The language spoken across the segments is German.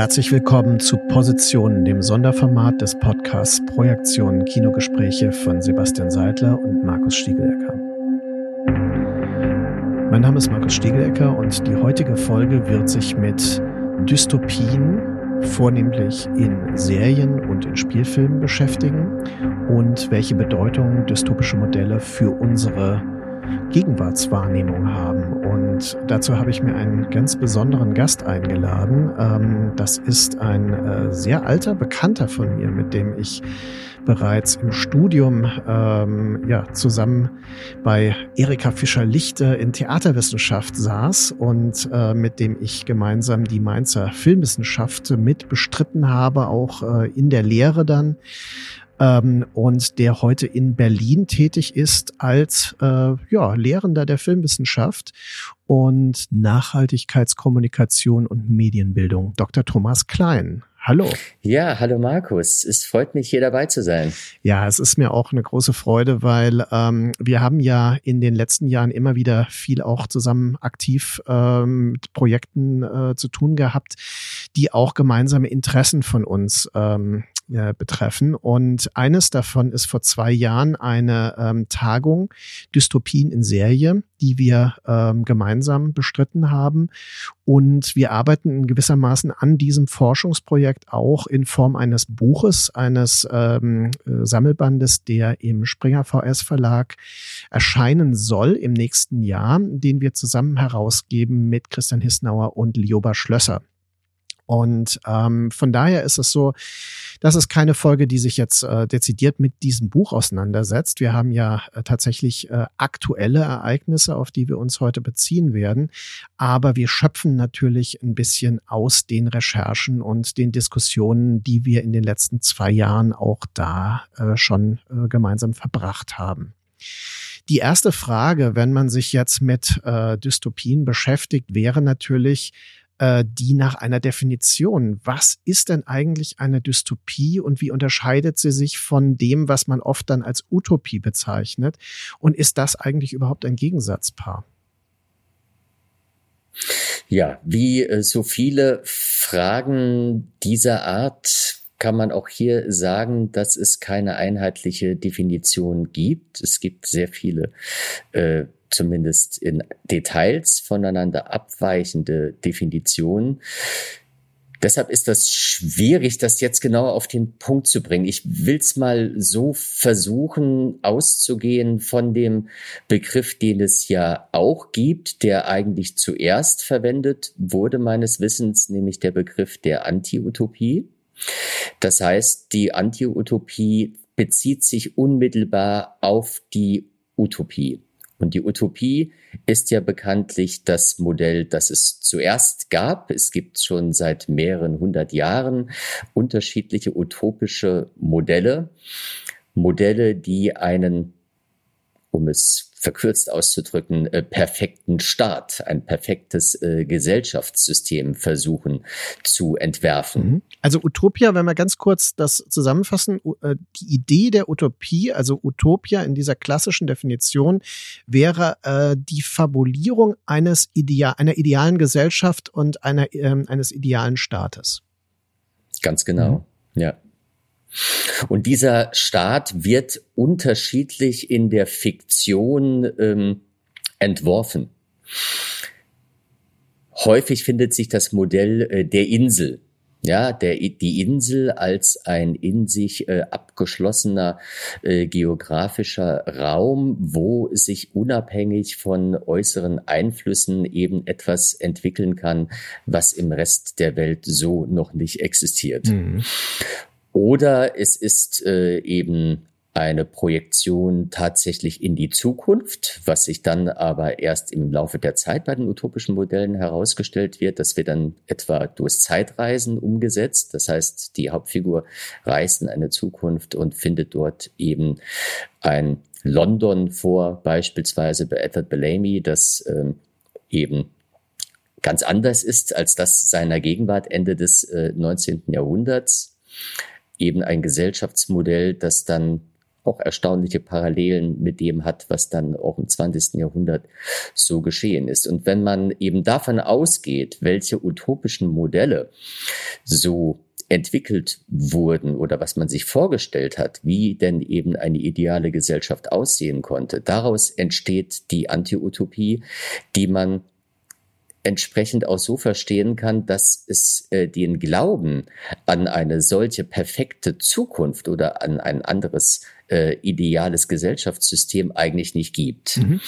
Herzlich willkommen zu Positionen, dem Sonderformat des Podcasts Projektionen Kinogespräche von Sebastian Seidler und Markus Stiegelecker. Mein Name ist Markus Stiegelecker und die heutige Folge wird sich mit Dystopien, vornehmlich in Serien und in Spielfilmen beschäftigen und welche Bedeutung dystopische Modelle für unsere Gegenwartswahrnehmung haben. Und dazu habe ich mir einen ganz besonderen Gast eingeladen. Ähm, das ist ein äh, sehr alter Bekannter von mir, mit dem ich bereits im Studium ähm, ja, zusammen bei Erika Fischer-Lichte in Theaterwissenschaft saß und äh, mit dem ich gemeinsam die Mainzer Filmwissenschaft mit bestritten habe, auch äh, in der Lehre dann ähm, und der heute in Berlin tätig ist als äh, ja, Lehrender der Filmwissenschaft und Nachhaltigkeitskommunikation und Medienbildung. Dr. Thomas Klein. Hallo. Ja, hallo Markus. Es freut mich, hier dabei zu sein. Ja, es ist mir auch eine große Freude, weil ähm, wir haben ja in den letzten Jahren immer wieder viel auch zusammen aktiv ähm, mit Projekten äh, zu tun gehabt, die auch gemeinsame Interessen von uns ähm, äh, betreffen. Und eines davon ist vor zwei Jahren eine ähm, Tagung Dystopien in Serie, die wir ähm, gemeinsam bestritten haben. Und wir arbeiten in gewissermaßen an diesem Forschungsprojekt auch in Form eines Buches, eines ähm, äh, Sammelbandes, der im Springer VS Verlag erscheinen soll im nächsten Jahr, den wir zusammen herausgeben mit Christian Hissnauer und Lioba Schlösser. Und ähm, von daher ist es so, das ist keine Folge, die sich jetzt äh, dezidiert mit diesem Buch auseinandersetzt. Wir haben ja äh, tatsächlich äh, aktuelle Ereignisse, auf die wir uns heute beziehen werden. Aber wir schöpfen natürlich ein bisschen aus den Recherchen und den Diskussionen, die wir in den letzten zwei Jahren auch da äh, schon äh, gemeinsam verbracht haben. Die erste Frage, wenn man sich jetzt mit äh, Dystopien beschäftigt, wäre natürlich, äh, die nach einer Definition. Was ist denn eigentlich eine Dystopie und wie unterscheidet sie sich von dem, was man oft dann als Utopie bezeichnet? Und ist das eigentlich überhaupt ein Gegensatzpaar? Ja, wie äh, so viele Fragen dieser Art kann man auch hier sagen, dass es keine einheitliche Definition gibt. Es gibt sehr viele äh, zumindest in Details voneinander abweichende Definitionen. Deshalb ist das schwierig, das jetzt genau auf den Punkt zu bringen. Ich will es mal so versuchen, auszugehen von dem Begriff, den es ja auch gibt, der eigentlich zuerst verwendet wurde, meines Wissens, nämlich der Begriff der Anti-Utopie. Das heißt, die Anti-Utopie bezieht sich unmittelbar auf die Utopie. Und die Utopie ist ja bekanntlich das Modell, das es zuerst gab. Es gibt schon seit mehreren hundert Jahren unterschiedliche utopische Modelle. Modelle, die einen, um es verkürzt auszudrücken, äh, perfekten Staat, ein perfektes äh, Gesellschaftssystem versuchen zu entwerfen. Mhm. Also Utopia, wenn wir ganz kurz das zusammenfassen, äh, die Idee der Utopie, also Utopia in dieser klassischen Definition, wäre die Fabulierung eines Ideal, einer idealen Gesellschaft und einer, ähm, eines idealen Staates. Ganz genau, mhm. ja. Und dieser Staat wird unterschiedlich in der Fiktion ähm, entworfen. Häufig findet sich das Modell äh, der Insel. Ja, der, die Insel als ein in sich äh, abgeschlossener äh, geografischer Raum, wo sich unabhängig von äußeren Einflüssen eben etwas entwickeln kann, was im Rest der Welt so noch nicht existiert. Mhm. Oder es ist äh, eben eine Projektion tatsächlich in die Zukunft, was sich dann aber erst im Laufe der Zeit bei den utopischen Modellen herausgestellt wird. Das wird dann etwa durch Zeitreisen umgesetzt. Das heißt, die Hauptfigur reist in eine Zukunft und findet dort eben ein London vor, beispielsweise bei Edward Bellamy, das ähm, eben ganz anders ist als das seiner Gegenwart Ende des äh, 19. Jahrhunderts. Eben ein Gesellschaftsmodell, das dann auch erstaunliche Parallelen mit dem hat, was dann auch im 20. Jahrhundert so geschehen ist. Und wenn man eben davon ausgeht, welche utopischen Modelle so entwickelt wurden oder was man sich vorgestellt hat, wie denn eben eine ideale Gesellschaft aussehen konnte, daraus entsteht die Anti-Utopie, die man entsprechend auch so verstehen kann, dass es äh, den Glauben an eine solche perfekte Zukunft oder an ein anderes äh, ideales Gesellschaftssystem eigentlich nicht gibt. Mhm.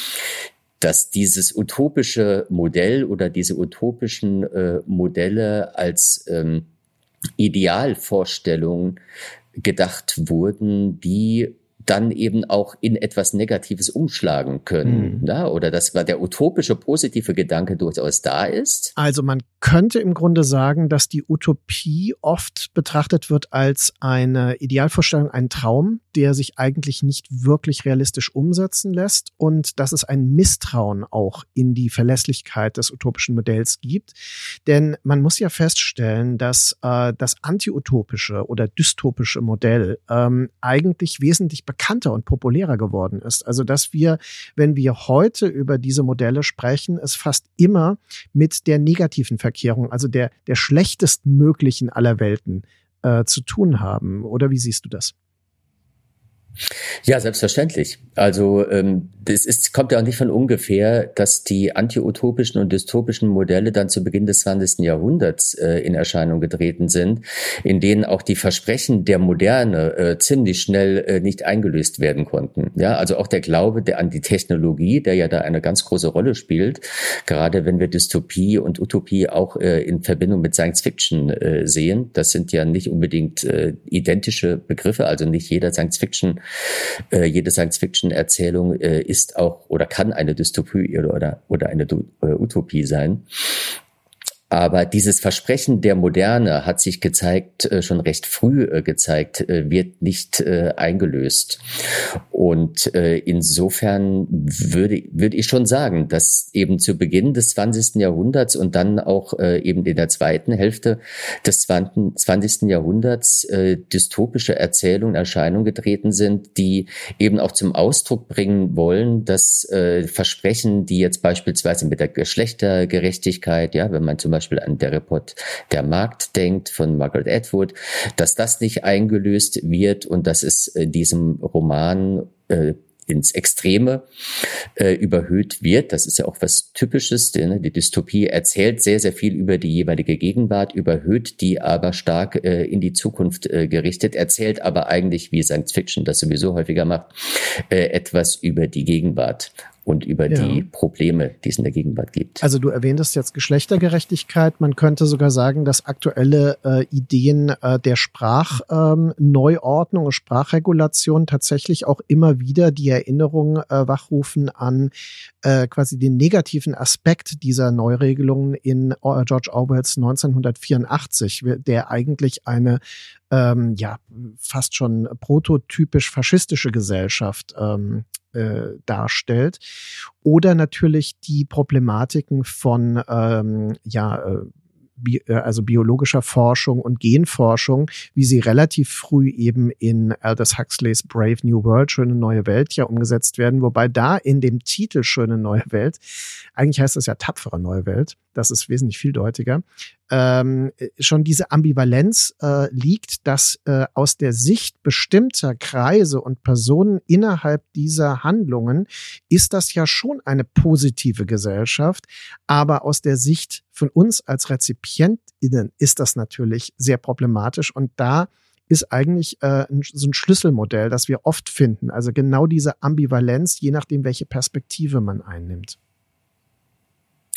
Dass dieses utopische Modell oder diese utopischen äh, Modelle als ähm, Idealvorstellungen gedacht wurden, die dann eben auch in etwas Negatives umschlagen können. Mhm. Ja? Oder dass der utopische, positive Gedanke durchaus da ist. Also man könnte im Grunde sagen, dass die Utopie oft betrachtet wird als eine Idealvorstellung, ein Traum, der sich eigentlich nicht wirklich realistisch umsetzen lässt und dass es ein Misstrauen auch in die Verlässlichkeit des utopischen Modells gibt. Denn man muss ja feststellen, dass äh, das antiutopische oder dystopische Modell ähm, eigentlich wesentlich bekannter und populärer geworden ist. Also dass wir, wenn wir heute über diese Modelle sprechen, es fast immer mit der negativen Verkehrung, also der, der schlechtestmöglichen aller Welten äh, zu tun haben. Oder wie siehst du das? Ja, selbstverständlich. Also ähm, das ist, kommt ja auch nicht von ungefähr, dass die antiutopischen und dystopischen Modelle dann zu Beginn des 20. Jahrhunderts äh, in Erscheinung getreten sind, in denen auch die Versprechen der Moderne äh, ziemlich schnell äh, nicht eingelöst werden konnten. Ja, also auch der Glaube der, an die Technologie, der ja da eine ganz große Rolle spielt, gerade wenn wir Dystopie und Utopie auch äh, in Verbindung mit Science Fiction äh, sehen. Das sind ja nicht unbedingt äh, identische Begriffe, also nicht jeder Science Fiction äh, jede Science-Fiction-Erzählung äh, ist auch oder kann eine Dystopie oder, oder eine äh, Utopie sein. Aber dieses Versprechen der Moderne hat sich gezeigt, äh, schon recht früh äh, gezeigt, äh, wird nicht eingelöst. Und insofern würde, würde ich schon sagen, dass eben zu Beginn des 20. Jahrhunderts und dann auch eben in der zweiten Hälfte des 20. Jahrhunderts dystopische Erzählungen in Erscheinung getreten sind, die eben auch zum Ausdruck bringen wollen, dass Versprechen, die jetzt beispielsweise mit der Geschlechtergerechtigkeit, ja, wenn man zum Beispiel Beispiel an der Report Der Markt denkt von Margaret Atwood, dass das nicht eingelöst wird und dass es in diesem Roman äh, ins Extreme äh, überhöht wird. Das ist ja auch was Typisches, denn die Dystopie erzählt sehr, sehr viel über die jeweilige Gegenwart, überhöht die aber stark äh, in die Zukunft äh, gerichtet, erzählt aber eigentlich, wie Science Fiction das sowieso häufiger macht, äh, etwas über die Gegenwart und über ja. die Probleme, die es in der Gegenwart gibt. Also du erwähntest jetzt Geschlechtergerechtigkeit. Man könnte sogar sagen, dass aktuelle äh, Ideen äh, der Sprachneuordnung ähm, und Sprachregulation tatsächlich auch immer wieder die Erinnerung äh, wachrufen an äh, quasi den negativen Aspekt dieser Neuregelungen in äh, George Orwells 1984, der eigentlich eine ähm, ja fast schon prototypisch faschistische Gesellschaft ähm, äh, darstellt. Oder natürlich die Problematiken von ähm, ja, äh, Bi äh, also biologischer Forschung und Genforschung, wie sie relativ früh eben in Aldous Huxleys Brave New World, Schöne neue Welt ja umgesetzt werden, wobei da in dem Titel Schöne neue Welt, eigentlich heißt das ja tapfere neue Welt, das ist wesentlich vieldeutiger, ähm, schon diese Ambivalenz äh, liegt, dass äh, aus der Sicht bestimmter Kreise und Personen innerhalb dieser Handlungen ist das ja schon eine positive Gesellschaft, aber aus der Sicht von uns als RezipientInnen ist das natürlich sehr problematisch und da ist eigentlich äh, so ein Schlüsselmodell, das wir oft finden. Also genau diese Ambivalenz, je nachdem, welche Perspektive man einnimmt.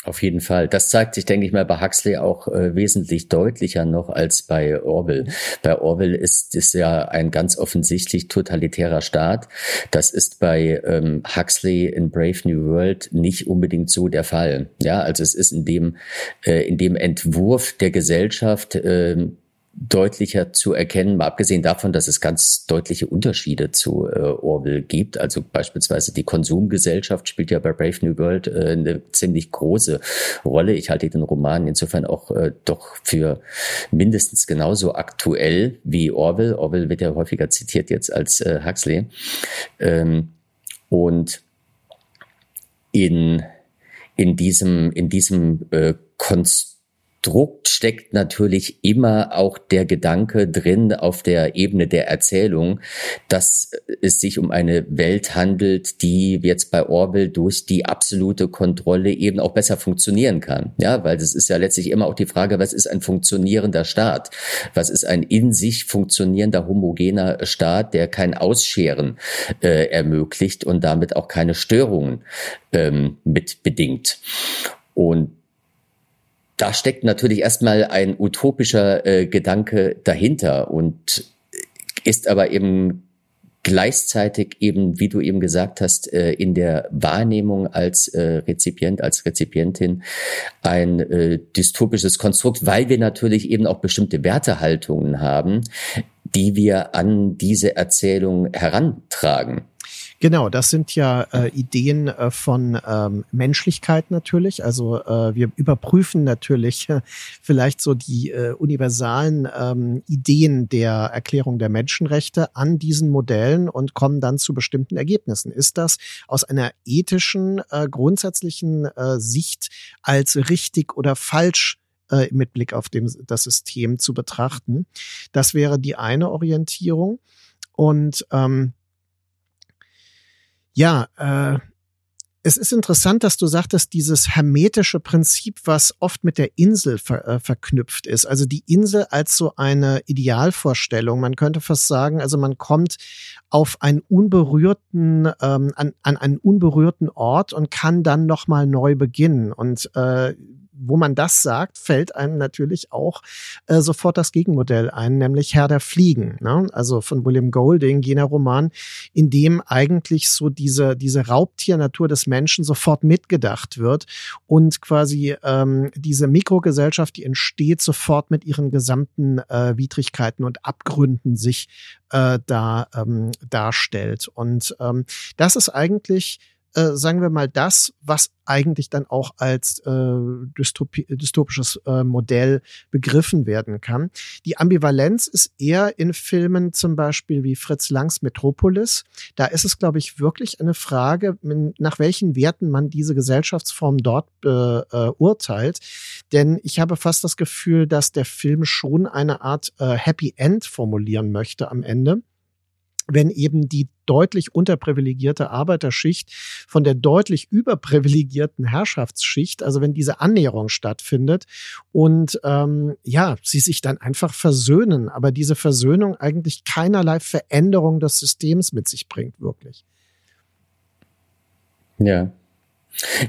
Auf jeden Fall. Das zeigt sich, denke ich mal, bei Huxley auch äh, wesentlich deutlicher noch als bei Orwell. Bei Orwell ist es ja ein ganz offensichtlich totalitärer Staat. Das ist bei ähm, Huxley in Brave New World nicht unbedingt so der Fall. Ja, also es ist in dem äh, in dem Entwurf der Gesellschaft äh, deutlicher zu erkennen, mal abgesehen davon, dass es ganz deutliche Unterschiede zu äh, Orwell gibt. Also beispielsweise die Konsumgesellschaft spielt ja bei Brave New World äh, eine ziemlich große Rolle. Ich halte den Roman insofern auch äh, doch für mindestens genauso aktuell wie Orwell. Orwell wird ja häufiger zitiert jetzt als äh, Huxley. Ähm, und in, in diesem, in diesem äh, Konstrukt Konstrukt steckt natürlich immer auch der Gedanke drin auf der Ebene der Erzählung, dass es sich um eine Welt handelt, die jetzt bei Orwell durch die absolute Kontrolle eben auch besser funktionieren kann. Ja, weil das ist ja letztlich immer auch die Frage, was ist ein funktionierender Staat? Was ist ein in sich funktionierender homogener Staat, der kein Ausscheren äh, ermöglicht und damit auch keine Störungen ähm, mit bedingt? Und da steckt natürlich erstmal ein utopischer äh, Gedanke dahinter und ist aber eben gleichzeitig eben, wie du eben gesagt hast, äh, in der Wahrnehmung als äh, Rezipient, als Rezipientin ein äh, dystopisches Konstrukt, weil wir natürlich eben auch bestimmte Wertehaltungen haben, die wir an diese Erzählung herantragen. Genau, das sind ja äh, Ideen äh, von ähm, Menschlichkeit natürlich. Also äh, wir überprüfen natürlich äh, vielleicht so die äh, universalen ähm, Ideen der Erklärung der Menschenrechte an diesen Modellen und kommen dann zu bestimmten Ergebnissen. Ist das aus einer ethischen, äh, grundsätzlichen äh, Sicht als richtig oder falsch äh, mit Blick auf dem, das System zu betrachten? Das wäre die eine Orientierung. Und ähm, ja, äh, es ist interessant, dass du sagtest, dieses hermetische Prinzip, was oft mit der Insel ver äh, verknüpft ist. Also die Insel als so eine Idealvorstellung. Man könnte fast sagen, also man kommt auf einen unberührten, ähm, an, an einen unberührten Ort und kann dann nochmal neu beginnen. Und äh, wo man das sagt, fällt einem natürlich auch äh, sofort das Gegenmodell ein, nämlich Herr der Fliegen, ne? also von William Golding, jener Roman, in dem eigentlich so diese, diese Raubtiernatur des Menschen sofort mitgedacht wird und quasi ähm, diese Mikrogesellschaft, die entsteht, sofort mit ihren gesamten äh, Widrigkeiten und Abgründen sich äh, da ähm, darstellt. Und ähm, das ist eigentlich äh, sagen wir mal, das, was eigentlich dann auch als äh, dystopi dystopisches äh, Modell begriffen werden kann. Die Ambivalenz ist eher in Filmen zum Beispiel wie Fritz Langs Metropolis. Da ist es, glaube ich, wirklich eine Frage, nach welchen Werten man diese Gesellschaftsform dort beurteilt. Denn ich habe fast das Gefühl, dass der Film schon eine Art äh, Happy End formulieren möchte am Ende wenn eben die deutlich unterprivilegierte Arbeiterschicht von der deutlich überprivilegierten Herrschaftsschicht, also wenn diese Annäherung stattfindet und ähm, ja, sie sich dann einfach versöhnen, aber diese Versöhnung eigentlich keinerlei Veränderung des Systems mit sich bringt, wirklich. Ja,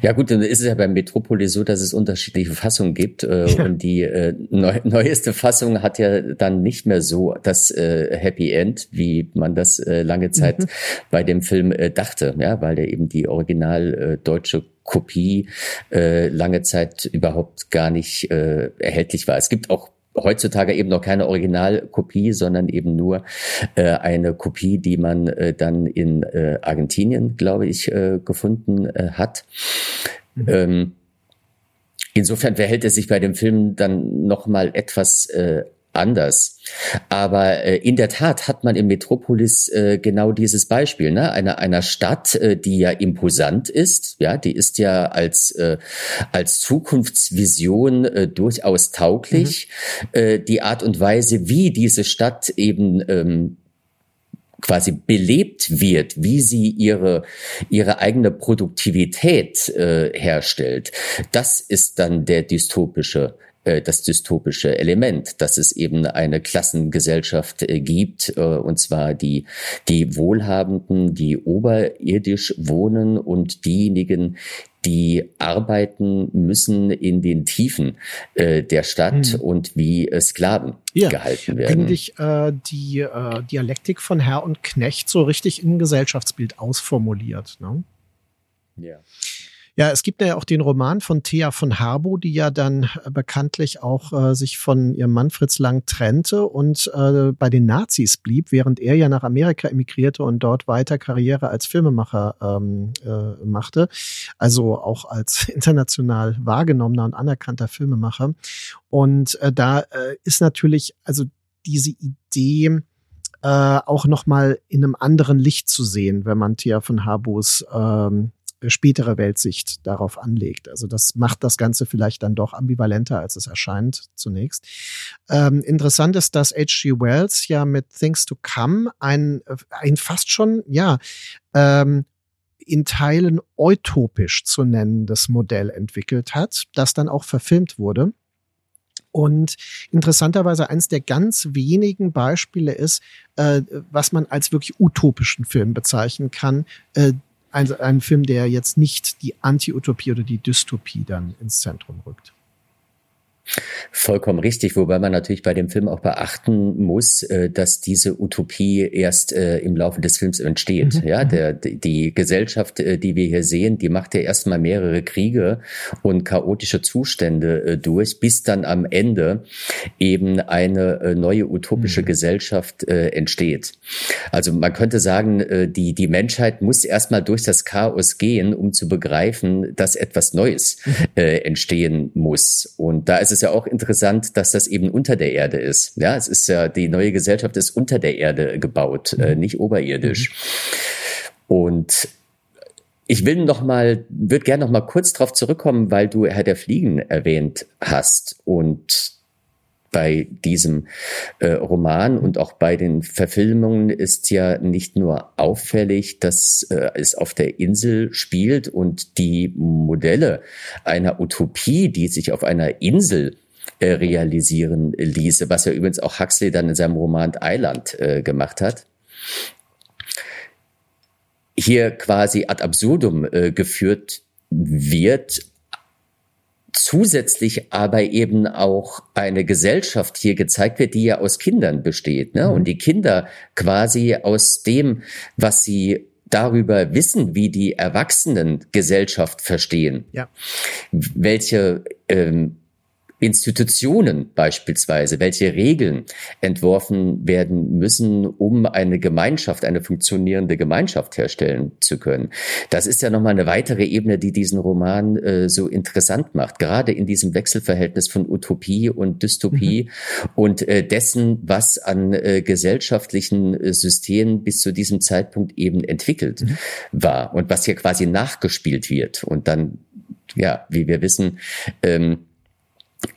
ja gut, dann ist es ja beim Metropolis so, dass es unterschiedliche Fassungen gibt äh, ja. und die äh, neu, neueste Fassung hat ja dann nicht mehr so das äh, Happy End, wie man das äh, lange Zeit mhm. bei dem Film äh, dachte, ja, weil der eben die original äh, deutsche Kopie äh, lange Zeit überhaupt gar nicht äh, erhältlich war. Es gibt auch heutzutage eben noch keine Originalkopie, sondern eben nur äh, eine Kopie, die man äh, dann in äh, Argentinien, glaube ich, äh, gefunden äh, hat. Mhm. Ähm, insofern verhält es sich bei dem Film dann noch mal etwas äh, anders. Aber äh, in der Tat hat man in Metropolis äh, genau dieses Beispiel, ne? einer einer Stadt, äh, die ja imposant ist, ja, die ist ja als äh, als Zukunftsvision äh, durchaus tauglich. Mhm. Äh, die Art und Weise, wie diese Stadt eben ähm, quasi belebt wird, wie sie ihre ihre eigene Produktivität äh, herstellt, das ist dann der dystopische das dystopische Element, dass es eben eine Klassengesellschaft äh, gibt, äh, und zwar die, die Wohlhabenden, die oberirdisch wohnen und diejenigen, die arbeiten müssen in den Tiefen äh, der Stadt mhm. und wie äh, Sklaven ja. gehalten werden. Eigentlich äh, die äh, Dialektik von Herr und Knecht so richtig in Gesellschaftsbild ausformuliert. Ne? Ja. Ja, es gibt ja auch den Roman von Thea von Harbo, die ja dann äh, bekanntlich auch äh, sich von ihrem Mann Fritz Lang trennte und äh, bei den Nazis blieb, während er ja nach Amerika emigrierte und dort weiter Karriere als Filmemacher ähm, äh, machte. Also auch als international wahrgenommener und anerkannter Filmemacher. Und äh, da äh, ist natürlich also diese Idee, äh, auch nochmal in einem anderen Licht zu sehen, wenn man Thea von Harbos ähm, spätere Weltsicht darauf anlegt. Also das macht das Ganze vielleicht dann doch ambivalenter, als es erscheint zunächst. Ähm, interessant ist, dass H.G. Wells ja mit Things to Come ein, ein fast schon, ja, ähm, in Teilen utopisch zu nennendes Modell entwickelt hat, das dann auch verfilmt wurde. Und interessanterweise eines der ganz wenigen Beispiele ist, äh, was man als wirklich utopischen Film bezeichnen kann, äh, ein, ein Film, der jetzt nicht die Anti-Utopie oder die Dystopie dann ins Zentrum rückt. Vollkommen richtig, wobei man natürlich bei dem Film auch beachten muss, äh, dass diese Utopie erst äh, im Laufe des Films entsteht. Mhm. Ja, mhm. der, die Gesellschaft, äh, die wir hier sehen, die macht ja erstmal mehrere Kriege und chaotische Zustände durch, bis dann am Ende eben eine neue utopische mhm. Gesellschaft entsteht. Also man könnte sagen, die, die Menschheit muss erstmal durch das Chaos gehen, um zu begreifen, dass etwas Neues mhm. entstehen muss. Und da ist es ist ja auch interessant, dass das eben unter der Erde ist. Ja, es ist ja, die neue Gesellschaft ist unter der Erde gebaut, äh, mhm. äh, nicht oberirdisch. Mhm. Und ich will noch mal, würde gerne noch mal kurz darauf zurückkommen, weil du Herr der Fliegen erwähnt hast und bei diesem äh, Roman und auch bei den Verfilmungen ist ja nicht nur auffällig, dass äh, es auf der Insel spielt und die Modelle einer Utopie, die sich auf einer Insel äh, realisieren ließe, was ja übrigens auch Huxley dann in seinem Roman Island äh, gemacht hat. Hier quasi ad absurdum äh, geführt wird, zusätzlich aber eben auch eine Gesellschaft hier gezeigt wird, die ja aus Kindern besteht. Ne? Mhm. Und die Kinder quasi aus dem, was sie darüber wissen, wie die Erwachsenen Gesellschaft verstehen, ja. welche ähm, Institutionen beispielsweise, welche Regeln entworfen werden müssen, um eine Gemeinschaft, eine funktionierende Gemeinschaft herstellen zu können. Das ist ja nochmal eine weitere Ebene, die diesen Roman äh, so interessant macht, gerade in diesem Wechselverhältnis von Utopie und Dystopie mhm. und äh, dessen, was an äh, gesellschaftlichen äh, Systemen bis zu diesem Zeitpunkt eben entwickelt mhm. war und was hier quasi nachgespielt wird und dann ja, wie wir wissen, ähm,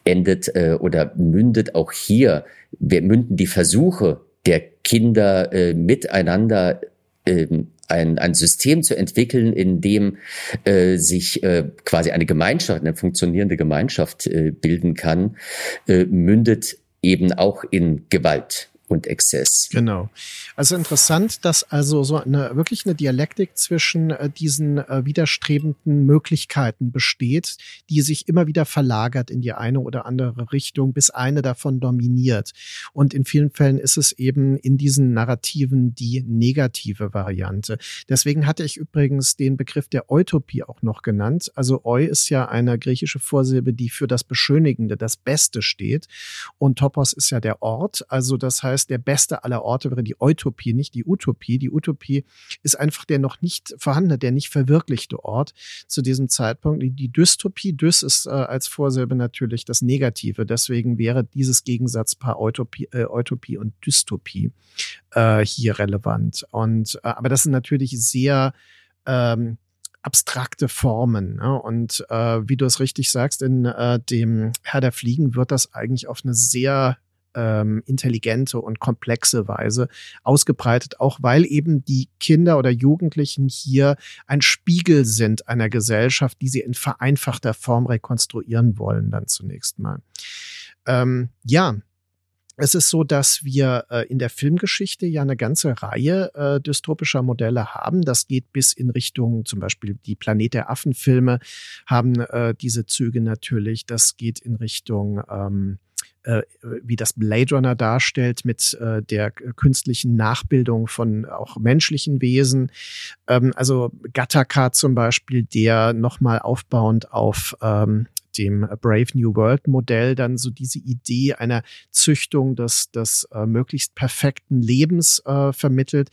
endet äh, oder mündet auch hier, wir münden die Versuche der Kinder äh, miteinander ähm, ein, ein System zu entwickeln, in dem äh, sich äh, quasi eine Gemeinschaft, eine funktionierende Gemeinschaft äh, bilden kann, äh, mündet eben auch in Gewalt und Exzess. Genau. Also interessant, dass also so eine wirklich eine Dialektik zwischen äh, diesen äh, widerstrebenden Möglichkeiten besteht, die sich immer wieder verlagert in die eine oder andere Richtung, bis eine davon dominiert. Und in vielen Fällen ist es eben in diesen Narrativen die negative Variante. Deswegen hatte ich übrigens den Begriff der Utopie auch noch genannt. Also Eu ist ja eine griechische Vorsilbe, die für das Beschönigende, das Beste steht. Und Topos ist ja der Ort. Also das heißt, heißt, der beste aller Orte wäre die Utopie, nicht die Utopie. Die Utopie ist einfach der noch nicht vorhandene, der nicht verwirklichte Ort zu diesem Zeitpunkt. Die Dystopie, Dys ist äh, als Vorsilbe natürlich das Negative. Deswegen wäre dieses Gegensatzpaar Utopie, äh, Utopie und Dystopie äh, hier relevant. Und äh, aber das sind natürlich sehr ähm, abstrakte Formen. Ne? Und äh, wie du es richtig sagst, in äh, dem Herr der Fliegen wird das eigentlich auf eine sehr ähm, intelligente und komplexe Weise ausgebreitet, auch weil eben die Kinder oder Jugendlichen hier ein Spiegel sind einer Gesellschaft, die sie in vereinfachter Form rekonstruieren wollen, dann zunächst mal. Ähm, ja, es ist so, dass wir äh, in der Filmgeschichte ja eine ganze Reihe äh, dystopischer Modelle haben. Das geht bis in Richtung zum Beispiel die Planet der Affen-Filme haben äh, diese Züge natürlich. Das geht in Richtung ähm, äh, wie das Blade Runner darstellt mit äh, der künstlichen Nachbildung von auch menschlichen Wesen. Ähm, also Gattaca zum Beispiel, der nochmal aufbauend auf ähm, dem Brave New World Modell dann so diese Idee einer Züchtung des, des äh, möglichst perfekten Lebens äh, vermittelt.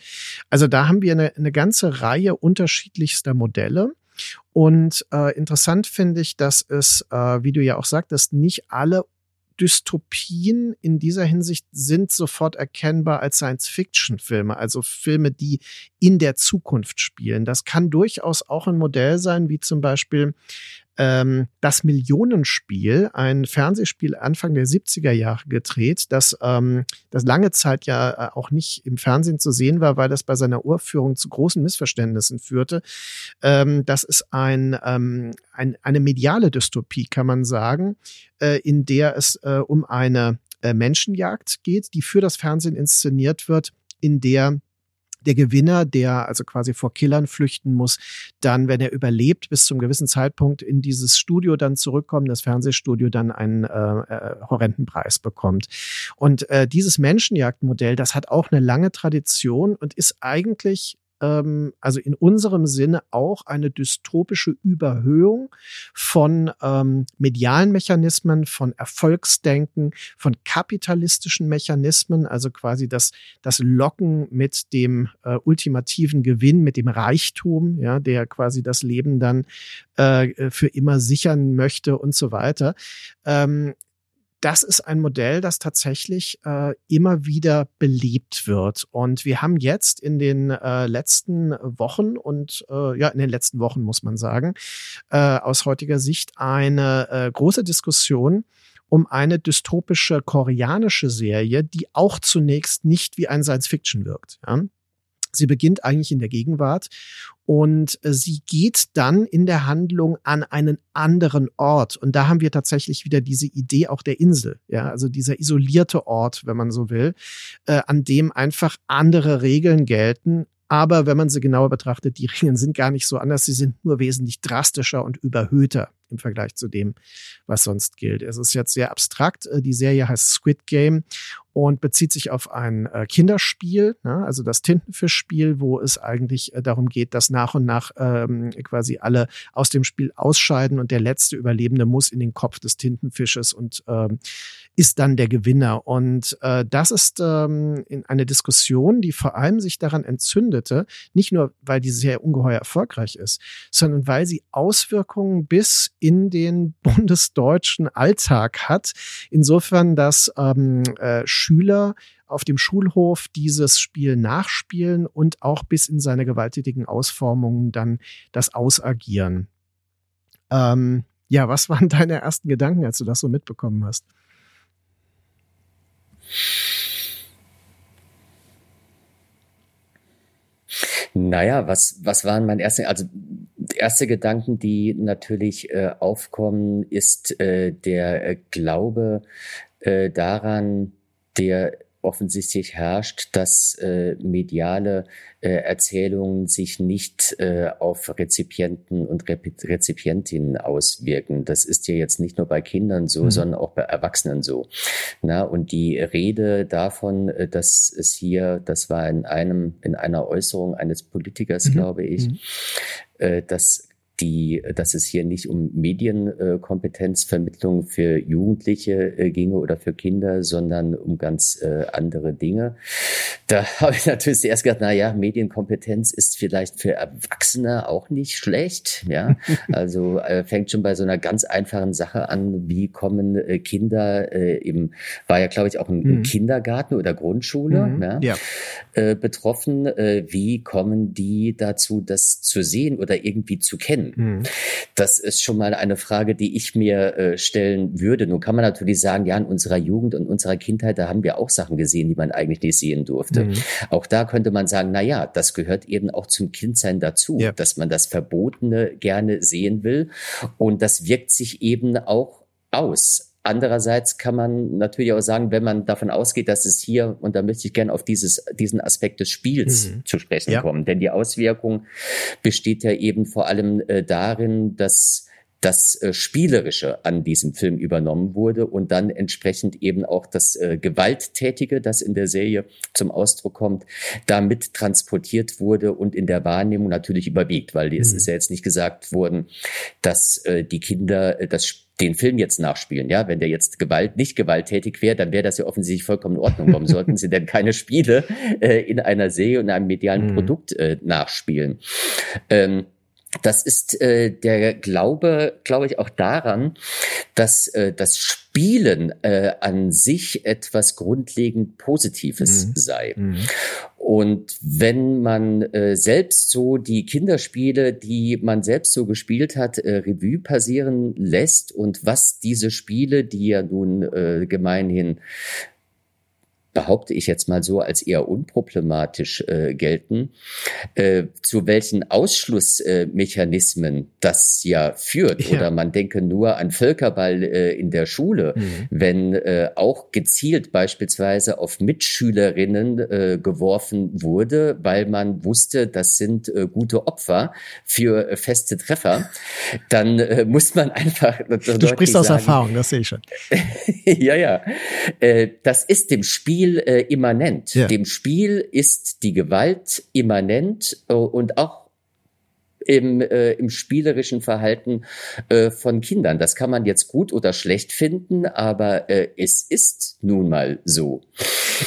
Also da haben wir eine, eine ganze Reihe unterschiedlichster Modelle. Und äh, interessant finde ich, dass es, äh, wie du ja auch sagtest, nicht alle Dystopien in dieser Hinsicht sind sofort erkennbar als Science-Fiction-Filme, also Filme, die in der Zukunft spielen. Das kann durchaus auch ein Modell sein, wie zum Beispiel ähm, das Millionenspiel, ein Fernsehspiel Anfang der 70er Jahre gedreht, das, ähm, das lange Zeit ja äh, auch nicht im Fernsehen zu sehen war, weil das bei seiner Urführung zu großen Missverständnissen führte. Ähm, das ist ein, ähm, ein, eine mediale Dystopie, kann man sagen, äh, in der es äh, um eine äh, Menschenjagd geht, die für das Fernsehen inszeniert wird, in der der Gewinner, der also quasi vor Killern flüchten muss, dann, wenn er überlebt, bis zum gewissen Zeitpunkt in dieses Studio dann zurückkommt, das Fernsehstudio dann einen äh, äh, horrenden Preis bekommt. Und äh, dieses Menschenjagdmodell, das hat auch eine lange Tradition und ist eigentlich ähm, also in unserem Sinne auch eine dystopische Überhöhung von ähm, medialen Mechanismen, von Erfolgsdenken, von kapitalistischen Mechanismen, also quasi das, das Locken mit dem äh, ultimativen Gewinn, mit dem Reichtum, ja, der quasi das Leben dann äh, für immer sichern möchte und so weiter. Ähm, das ist ein Modell, das tatsächlich äh, immer wieder belebt wird. Und wir haben jetzt in den äh, letzten Wochen und äh, ja, in den letzten Wochen muss man sagen, äh, aus heutiger Sicht eine äh, große Diskussion um eine dystopische koreanische Serie, die auch zunächst nicht wie ein Science-Fiction wirkt. Ja? Sie beginnt eigentlich in der Gegenwart und äh, sie geht dann in der Handlung an einen anderen Ort. Und da haben wir tatsächlich wieder diese Idee auch der Insel, ja, also dieser isolierte Ort, wenn man so will, äh, an dem einfach andere Regeln gelten. Aber wenn man sie genauer betrachtet, die Regeln sind gar nicht so anders, sie sind nur wesentlich drastischer und überhöhter im Vergleich zu dem, was sonst gilt. Es ist jetzt sehr abstrakt. Äh, die Serie heißt Squid Game und bezieht sich auf ein äh, Kinderspiel, ne? also das Tintenfischspiel, wo es eigentlich äh, darum geht, dass nach und nach ähm, quasi alle aus dem Spiel ausscheiden und der letzte Überlebende muss in den Kopf des Tintenfisches und ähm, ist dann der Gewinner. Und äh, das ist ähm, in eine Diskussion, die vor allem sich daran entzündete, nicht nur, weil die sehr ungeheuer erfolgreich ist, sondern weil sie Auswirkungen bis in den bundesdeutschen Alltag hat. Insofern, dass ähm, äh, Schüler auf dem Schulhof dieses Spiel nachspielen und auch bis in seine gewalttätigen Ausformungen dann das ausagieren. Ähm, ja, was waren deine ersten Gedanken, als du das so mitbekommen hast? Naja, was, was waren meine ersten, also erste Gedanken, die natürlich äh, aufkommen, ist äh, der äh, Glaube äh, daran, der offensichtlich herrscht, dass äh, mediale äh, Erzählungen sich nicht äh, auf Rezipienten und Rezipientinnen auswirken. Das ist ja jetzt nicht nur bei Kindern so, mhm. sondern auch bei Erwachsenen so. Na, und die Rede davon, äh, dass es hier, das war in einem, in einer Äußerung eines Politikers, mhm. glaube ich, mhm. äh, dass die, dass es hier nicht um Medienkompetenzvermittlung für Jugendliche äh, ginge oder für Kinder, sondern um ganz äh, andere Dinge. Da habe ich natürlich zuerst gedacht, na ja, Medienkompetenz ist vielleicht für Erwachsene auch nicht schlecht. Ja, also äh, fängt schon bei so einer ganz einfachen Sache an, wie kommen Kinder im, war ja glaube ich auch ein, mhm. Kindergarten oder Grundschule mhm. ja, ja. Äh, betroffen. Wie kommen die dazu, das zu sehen oder irgendwie zu kennen? Mhm. Das ist schon mal eine Frage, die ich mir äh, stellen würde. Nun kann man natürlich sagen, ja, in unserer Jugend und unserer Kindheit, da haben wir auch Sachen gesehen, die man eigentlich nicht sehen durfte. Mhm. Auch da könnte man sagen, na ja, das gehört eben auch zum Kindsein dazu, ja. dass man das Verbotene gerne sehen will. Und das wirkt sich eben auch aus. Andererseits kann man natürlich auch sagen, wenn man davon ausgeht, dass es hier, und da möchte ich gerne auf dieses, diesen Aspekt des Spiels mhm. zu sprechen ja. kommen, denn die Auswirkung besteht ja eben vor allem äh, darin, dass das äh, Spielerische an diesem Film übernommen wurde und dann entsprechend eben auch das äh, Gewalttätige, das in der Serie zum Ausdruck kommt, damit transportiert wurde und in der Wahrnehmung natürlich überwiegt, weil mhm. es ist ja jetzt nicht gesagt worden, dass äh, die Kinder äh, das den Film jetzt nachspielen. Ja, wenn der jetzt Gewalt nicht gewalttätig wäre, dann wäre das ja offensichtlich vollkommen in Ordnung. Warum sollten sie denn keine Spiele äh, in einer Serie und einem medialen mhm. Produkt äh, nachspielen? Ähm, das ist äh, der Glaube, glaube ich, auch daran, dass äh, das Spielen äh, an sich etwas grundlegend Positives mhm. sei. Mhm. Und wenn man äh, selbst so die Kinderspiele, die man selbst so gespielt hat, äh, Revue passieren lässt und was diese Spiele, die ja nun äh, gemeinhin behaupte ich jetzt mal so, als eher unproblematisch äh, gelten, äh, zu welchen Ausschlussmechanismen äh, das ja führt. Ja. Oder man denke nur an Völkerball äh, in der Schule, mhm. wenn äh, auch gezielt beispielsweise auf Mitschülerinnen äh, geworfen wurde, weil man wusste, das sind gute Opfer für feste Treffer, dann muss man einfach. Du sprichst aus sagen, Erfahrung, das sehe ich schon. ja, ja. Das ist dem Spiel Spiel äh, immanent. Ja. Dem Spiel ist die Gewalt immanent äh, und auch im, äh, im spielerischen Verhalten äh, von Kindern. Das kann man jetzt gut oder schlecht finden, aber äh, es ist nun mal so.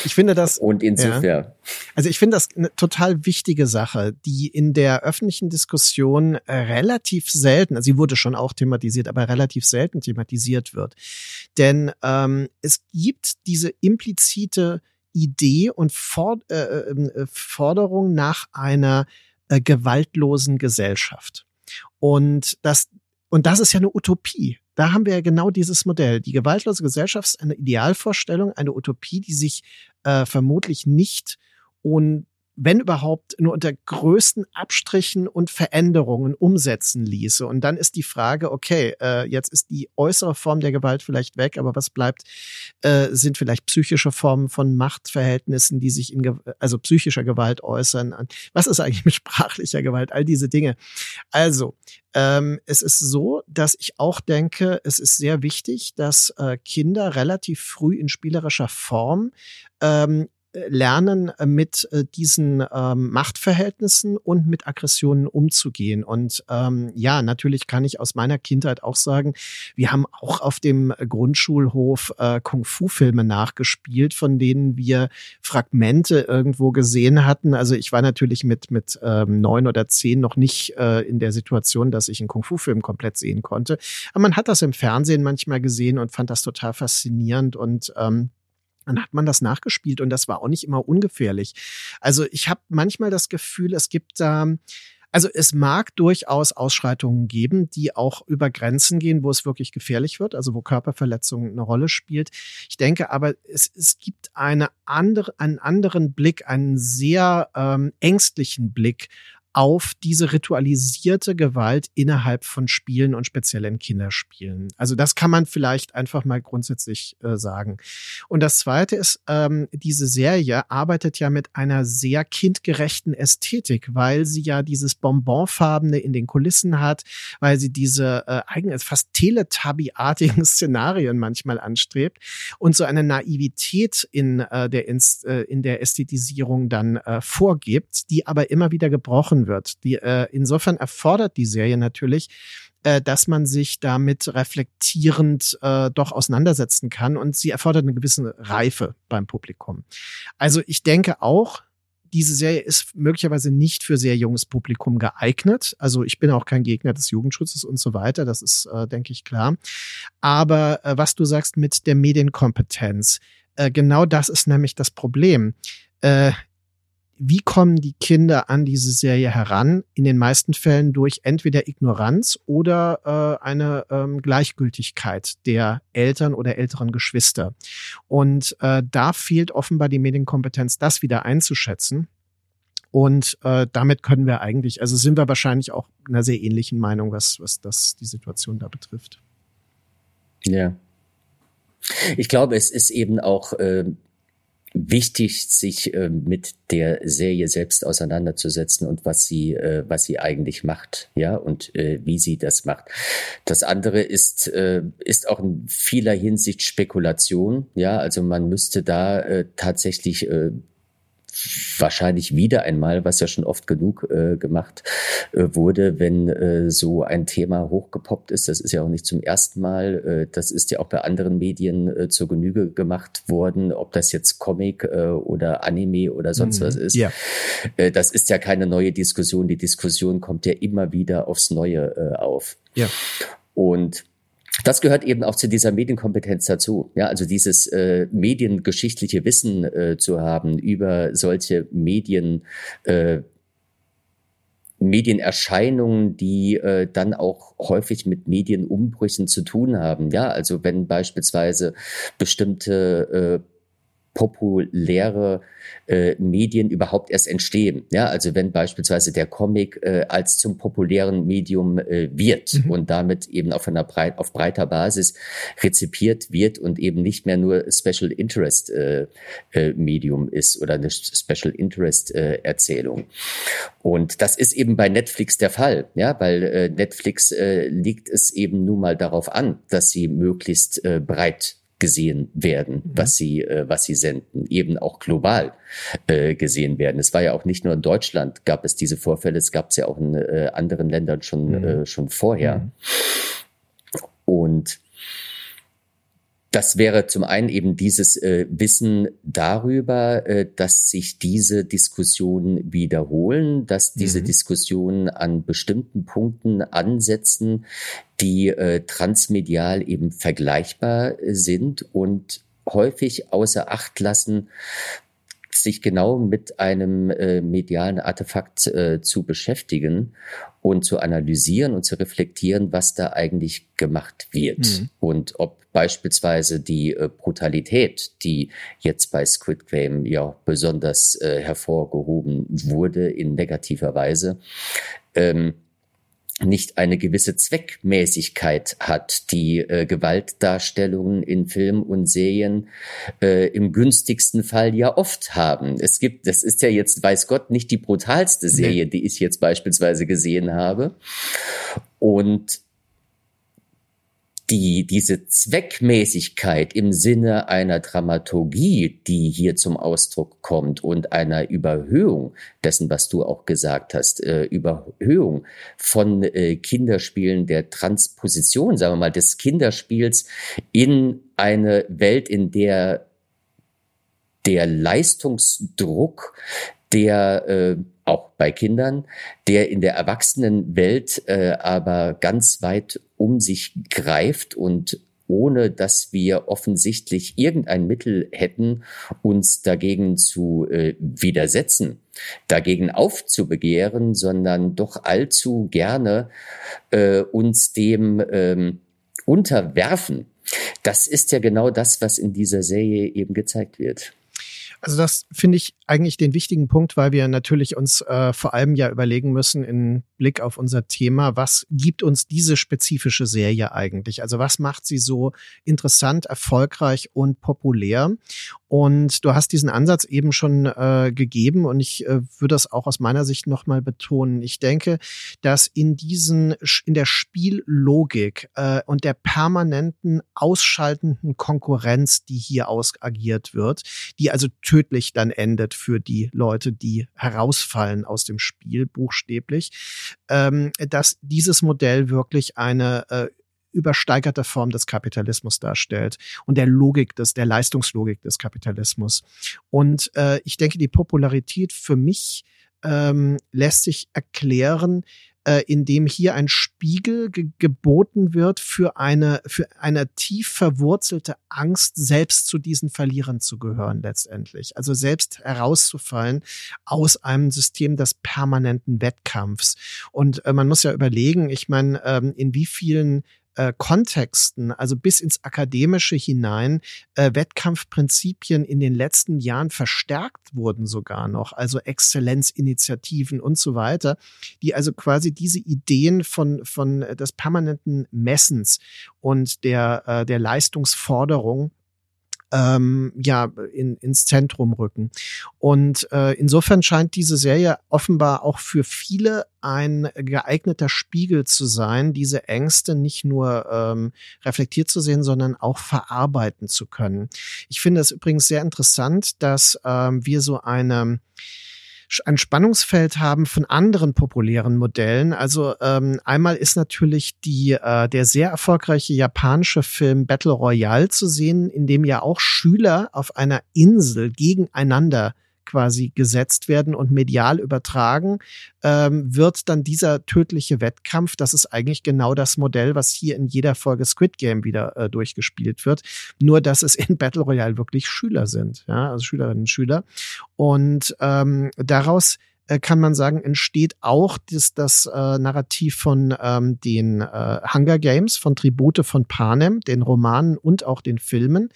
Ich finde das. Und insofern. Ja. Also ich finde das eine total wichtige Sache, die in der öffentlichen Diskussion äh, relativ selten, also sie wurde schon auch thematisiert, aber relativ selten thematisiert wird. Denn ähm, es gibt diese implizite Idee und For äh, äh, äh Forderung nach einer äh, gewaltlosen Gesellschaft. Und das, und das ist ja eine Utopie. Da haben wir ja genau dieses Modell. Die gewaltlose Gesellschaft ist eine Idealvorstellung, eine Utopie, die sich äh, vermutlich nicht und wenn überhaupt, nur unter größten Abstrichen und Veränderungen umsetzen ließe. Und dann ist die Frage, okay, äh, jetzt ist die äußere Form der Gewalt vielleicht weg, aber was bleibt, äh, sind vielleicht psychische Formen von Machtverhältnissen, die sich in, also psychischer Gewalt äußern. Was ist eigentlich mit sprachlicher Gewalt? All diese Dinge. Also, ähm, es ist so, dass ich auch denke, es ist sehr wichtig, dass äh, Kinder relativ früh in spielerischer Form ähm, lernen, äh, mit äh, diesen ähm, Machtverhältnissen und mit Aggressionen umzugehen. Und ähm, ja, natürlich kann ich aus meiner Kindheit auch sagen, wir haben auch auf dem Grundschulhof äh, Kung-Fu-Filme nachgespielt, von denen wir Fragmente irgendwo gesehen hatten. Also ich war natürlich mit, mit ähm, neun oder zehn noch nicht äh, in der Situation, dass ich einen Kung-Fu-Film komplett sehen konnte. Aber man hat das im Fernsehen manchmal gesehen und fand das total faszinierend und ähm, dann hat man das nachgespielt und das war auch nicht immer ungefährlich. Also ich habe manchmal das Gefühl, es gibt da, also es mag durchaus Ausschreitungen geben, die auch über Grenzen gehen, wo es wirklich gefährlich wird, also wo Körperverletzung eine Rolle spielt. Ich denke aber, es, es gibt eine andere, einen anderen Blick, einen sehr ähm, ängstlichen Blick auf diese ritualisierte Gewalt innerhalb von Spielen und speziell in Kinderspielen. Also das kann man vielleicht einfach mal grundsätzlich äh, sagen. Und das Zweite ist, ähm, diese Serie arbeitet ja mit einer sehr kindgerechten Ästhetik, weil sie ja dieses Bonbonfarbene in den Kulissen hat, weil sie diese äh, eigenen, fast Teletubby-artigen Szenarien manchmal anstrebt und so eine Naivität in, äh, der, Inst, äh, in der Ästhetisierung dann äh, vorgibt, die aber immer wieder gebrochen gesprochen wird. Die, äh, insofern erfordert die Serie natürlich, äh, dass man sich damit reflektierend äh, doch auseinandersetzen kann und sie erfordert eine gewisse Reife beim Publikum. Also ich denke auch, diese Serie ist möglicherweise nicht für sehr junges Publikum geeignet. Also ich bin auch kein Gegner des Jugendschutzes und so weiter, das ist, äh, denke ich, klar. Aber äh, was du sagst mit der Medienkompetenz, äh, genau das ist nämlich das Problem. Äh, wie kommen die Kinder an diese Serie heran? In den meisten Fällen durch entweder Ignoranz oder äh, eine ähm, Gleichgültigkeit der Eltern oder älteren Geschwister. Und äh, da fehlt offenbar die Medienkompetenz, das wieder einzuschätzen. Und äh, damit können wir eigentlich, also sind wir wahrscheinlich auch einer sehr ähnlichen Meinung, was, was das die Situation da betrifft. Ja. Ich glaube, es ist eben auch äh, wichtig, sich äh, mit der Serie selbst auseinanderzusetzen und was sie, äh, was sie eigentlich macht, ja, und äh, wie sie das macht. Das andere ist, ist auch in vieler Hinsicht Spekulation, ja, also man müsste da tatsächlich wahrscheinlich wieder einmal, was ja schon oft genug äh, gemacht äh, wurde, wenn äh, so ein Thema hochgepoppt ist. Das ist ja auch nicht zum ersten Mal. Äh, das ist ja auch bei anderen Medien äh, zur Genüge gemacht worden, ob das jetzt Comic äh, oder Anime oder sonst mhm. was ist. Ja. Das ist ja keine neue Diskussion. Die Diskussion kommt ja immer wieder aufs Neue auf. Ja. Und das gehört eben auch zu dieser Medienkompetenz dazu. Ja, also dieses äh, mediengeschichtliche Wissen äh, zu haben über solche Medien, äh, Medienerscheinungen, die äh, dann auch häufig mit Medienumbrüchen zu tun haben. Ja, also wenn beispielsweise bestimmte äh, populäre äh, Medien überhaupt erst entstehen. Ja, also wenn beispielsweise der Comic äh, als zum populären Medium äh, wird mhm. und damit eben auf einer breit, auf breiter Basis rezipiert wird und eben nicht mehr nur Special Interest äh, äh, Medium ist oder eine Special Interest äh, Erzählung. Und das ist eben bei Netflix der Fall, ja, weil Netflix liegt es eben nun mal darauf an, dass sie möglichst breit gesehen werden, mhm. was sie, äh, was sie senden, eben auch global äh, gesehen werden. Es war ja auch nicht nur in Deutschland gab es diese Vorfälle, es gab es ja auch in äh, anderen Ländern schon, mhm. äh, schon vorher. Mhm. Und das wäre zum einen eben dieses äh, Wissen darüber, äh, dass sich diese Diskussionen wiederholen, dass diese mhm. Diskussionen an bestimmten Punkten ansetzen, die äh, transmedial eben vergleichbar sind und häufig außer Acht lassen, sich genau mit einem äh, medialen Artefakt äh, zu beschäftigen und zu analysieren und zu reflektieren, was da eigentlich gemacht wird mhm. und ob beispielsweise die äh, Brutalität, die jetzt bei Squid Game ja besonders äh, hervorgehoben wurde in negativer Weise, ähm, nicht eine gewisse Zweckmäßigkeit hat, die äh, Gewaltdarstellungen in Film und Serien äh, im günstigsten Fall ja oft haben. Es gibt, das ist ja jetzt, weiß Gott, nicht die brutalste Serie, nee. die ich jetzt beispielsweise gesehen habe. Und die, diese Zweckmäßigkeit im Sinne einer Dramaturgie, die hier zum Ausdruck kommt und einer Überhöhung dessen, was du auch gesagt hast, äh, Überhöhung von äh, Kinderspielen der Transposition, sagen wir mal, des Kinderspiels in eine Welt, in der der Leistungsdruck, der äh, auch bei Kindern, der in der Erwachsenenwelt äh, aber ganz weit um sich greift und ohne dass wir offensichtlich irgendein Mittel hätten, uns dagegen zu äh, widersetzen, dagegen aufzubegehren, sondern doch allzu gerne äh, uns dem ähm, unterwerfen. Das ist ja genau das, was in dieser Serie eben gezeigt wird. Also das finde ich eigentlich den wichtigen Punkt, weil wir natürlich uns äh, vor allem ja überlegen müssen in Blick auf unser Thema, was gibt uns diese spezifische Serie eigentlich? Also was macht sie so interessant, erfolgreich und populär? Und du hast diesen Ansatz eben schon äh, gegeben und ich äh, würde das auch aus meiner Sicht nochmal betonen. Ich denke, dass in diesen, in der Spiellogik äh, und der permanenten ausschaltenden Konkurrenz, die hier ausagiert wird, die also tödlich dann endet für die Leute, die herausfallen aus dem Spiel, buchstäblich, ähm, dass dieses Modell wirklich eine äh, übersteigerte Form des Kapitalismus darstellt und der Logik des, der Leistungslogik des Kapitalismus. Und äh, ich denke, die Popularität für mich ähm, lässt sich erklären, äh, in dem hier ein Spiegel ge geboten wird für eine, für eine tief verwurzelte Angst, selbst zu diesen Verlierern zu gehören letztendlich. Also selbst herauszufallen aus einem System des permanenten Wettkampfs. Und äh, man muss ja überlegen, ich meine, ähm, in wie vielen äh, Kontexten, also bis ins Akademische hinein, äh, Wettkampfprinzipien in den letzten Jahren verstärkt wurden sogar noch, also Exzellenzinitiativen und so weiter, die also quasi diese Ideen von, von des permanenten Messens und der, äh, der Leistungsforderung ähm, ja in, ins Zentrum rücken. Und äh, insofern scheint diese Serie offenbar auch für viele ein geeigneter Spiegel zu sein, diese Ängste nicht nur ähm, reflektiert zu sehen, sondern auch verarbeiten zu können. Ich finde es übrigens sehr interessant, dass ähm, wir so eine ein Spannungsfeld haben von anderen populären Modellen. Also ähm, einmal ist natürlich die äh, der sehr erfolgreiche japanische Film Battle Royale zu sehen, in dem ja auch Schüler auf einer Insel gegeneinander quasi gesetzt werden und medial übertragen, ähm, wird dann dieser tödliche Wettkampf, das ist eigentlich genau das Modell, was hier in jeder Folge Squid Game wieder äh, durchgespielt wird. Nur, dass es in Battle Royale wirklich Schüler sind, ja, also Schülerinnen und Schüler. Und ähm, daraus äh, kann man sagen, entsteht auch das, das äh, Narrativ von ähm, den äh, Hunger Games, von Tribute von Panem, den Romanen und auch den Filmen.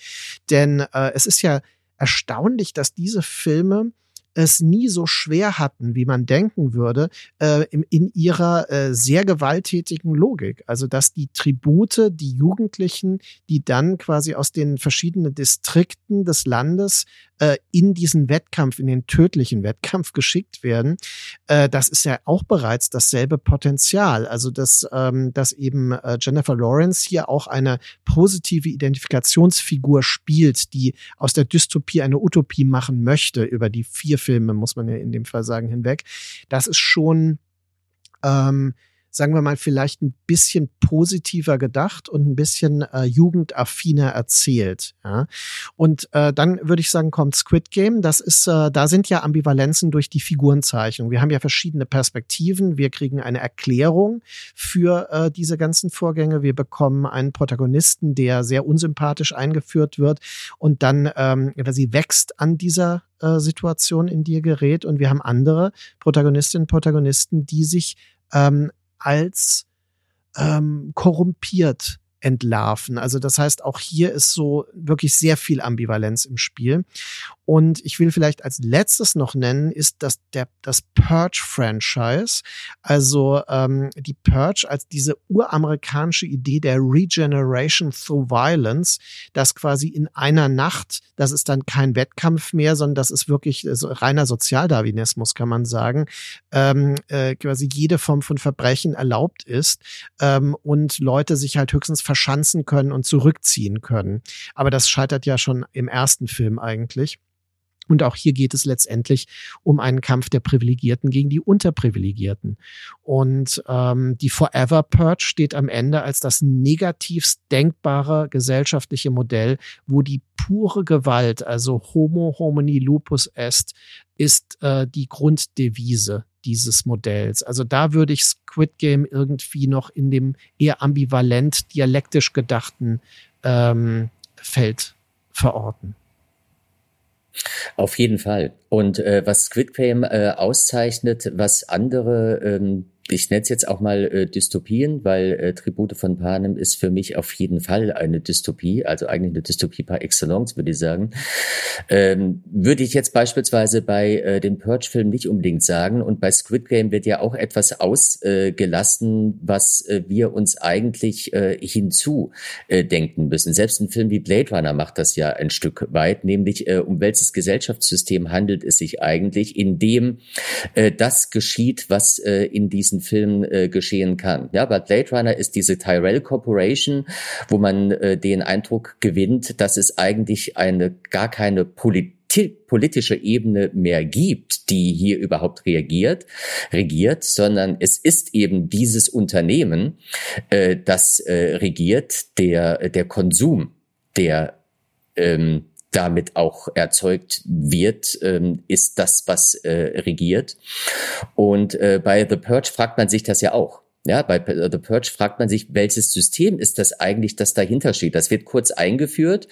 Denn äh, es ist ja erstaunlich, dass diese Filme es nie so schwer hatten, wie man denken würde, äh, in, in ihrer äh, sehr gewalttätigen Logik. Also dass die Tribute, die Jugendlichen, die dann quasi aus den verschiedenen Distrikten des Landes äh, in diesen Wettkampf, in den tödlichen Wettkampf geschickt werden, äh, das ist ja auch bereits dasselbe Potenzial. Also dass, ähm, dass eben äh, Jennifer Lawrence hier auch eine positive Identifikationsfigur spielt, die aus der Dystopie eine Utopie machen möchte über die vier Filme, muss man ja in dem Fall sagen, hinweg. Das ist schon ähm, sagen wir mal, vielleicht ein bisschen positiver gedacht und ein bisschen äh, jugendaffiner erzählt. Ja? Und äh, dann würde ich sagen, kommt Squid Game. Das ist, äh, da sind ja Ambivalenzen durch die Figurenzeichnung. Wir haben ja verschiedene Perspektiven. Wir kriegen eine Erklärung für äh, diese ganzen Vorgänge. Wir bekommen einen Protagonisten, der sehr unsympathisch eingeführt wird und dann ähm, sie wächst an dieser äh, Situation, in die er gerät. Und wir haben andere Protagonistinnen und Protagonisten, die sich ähm, als ähm, korrumpiert entlarven. Also das heißt, auch hier ist so wirklich sehr viel Ambivalenz im Spiel. Und ich will vielleicht als letztes noch nennen, ist das der das Purge-Franchise. Also ähm, die Purge als diese uramerikanische Idee der Regeneration through Violence, dass quasi in einer Nacht, das ist dann kein Wettkampf mehr, sondern das ist wirklich also reiner Sozialdarwinismus, kann man sagen, ähm, äh, quasi jede Form von Verbrechen erlaubt ist ähm, und Leute sich halt höchstens verschanzen können und zurückziehen können. Aber das scheitert ja schon im ersten Film eigentlich. Und auch hier geht es letztendlich um einen Kampf der Privilegierten gegen die Unterprivilegierten. Und ähm, die Forever Purge steht am Ende als das negativst denkbare gesellschaftliche Modell, wo die pure Gewalt, also Homo homini lupus est, ist äh, die Grunddevise dieses Modells. Also da würde ich Squid Game irgendwie noch in dem eher ambivalent dialektisch gedachten ähm, Feld verorten. Auf jeden Fall. Und äh, was Squid Game äh, auszeichnet, was andere ähm, ich nenne es jetzt auch mal äh, Dystopien, weil äh, Tribute von Panem ist für mich auf jeden Fall eine Dystopie, also eigentlich eine Dystopie par excellence, würde ich sagen. Ähm, würde ich jetzt beispielsweise bei äh, dem Purge-Film nicht unbedingt sagen. Und bei Squid Game wird ja auch etwas ausgelassen, was äh, wir uns eigentlich äh, hinzu äh, müssen. Selbst ein Film wie Blade Runner macht das ja ein Stück weit, nämlich äh, um welches Gesellschaftssystem handelt es sich eigentlich, in dem äh, das geschieht, was äh, in diesen Film äh, geschehen kann. Ja, bei Blade Runner ist diese Tyrell Corporation, wo man äh, den Eindruck gewinnt, dass es eigentlich eine gar keine Politik politische Ebene mehr gibt, die hier überhaupt reagiert, regiert, sondern es ist eben dieses Unternehmen, äh, das äh, regiert, der, der Konsum, der ähm, damit auch erzeugt wird, ähm, ist das, was äh, regiert. Und äh, bei The Purge fragt man sich das ja auch. Ja, bei The Purge fragt man sich, welches System ist das eigentlich, das dahinter steht? Das wird kurz eingeführt,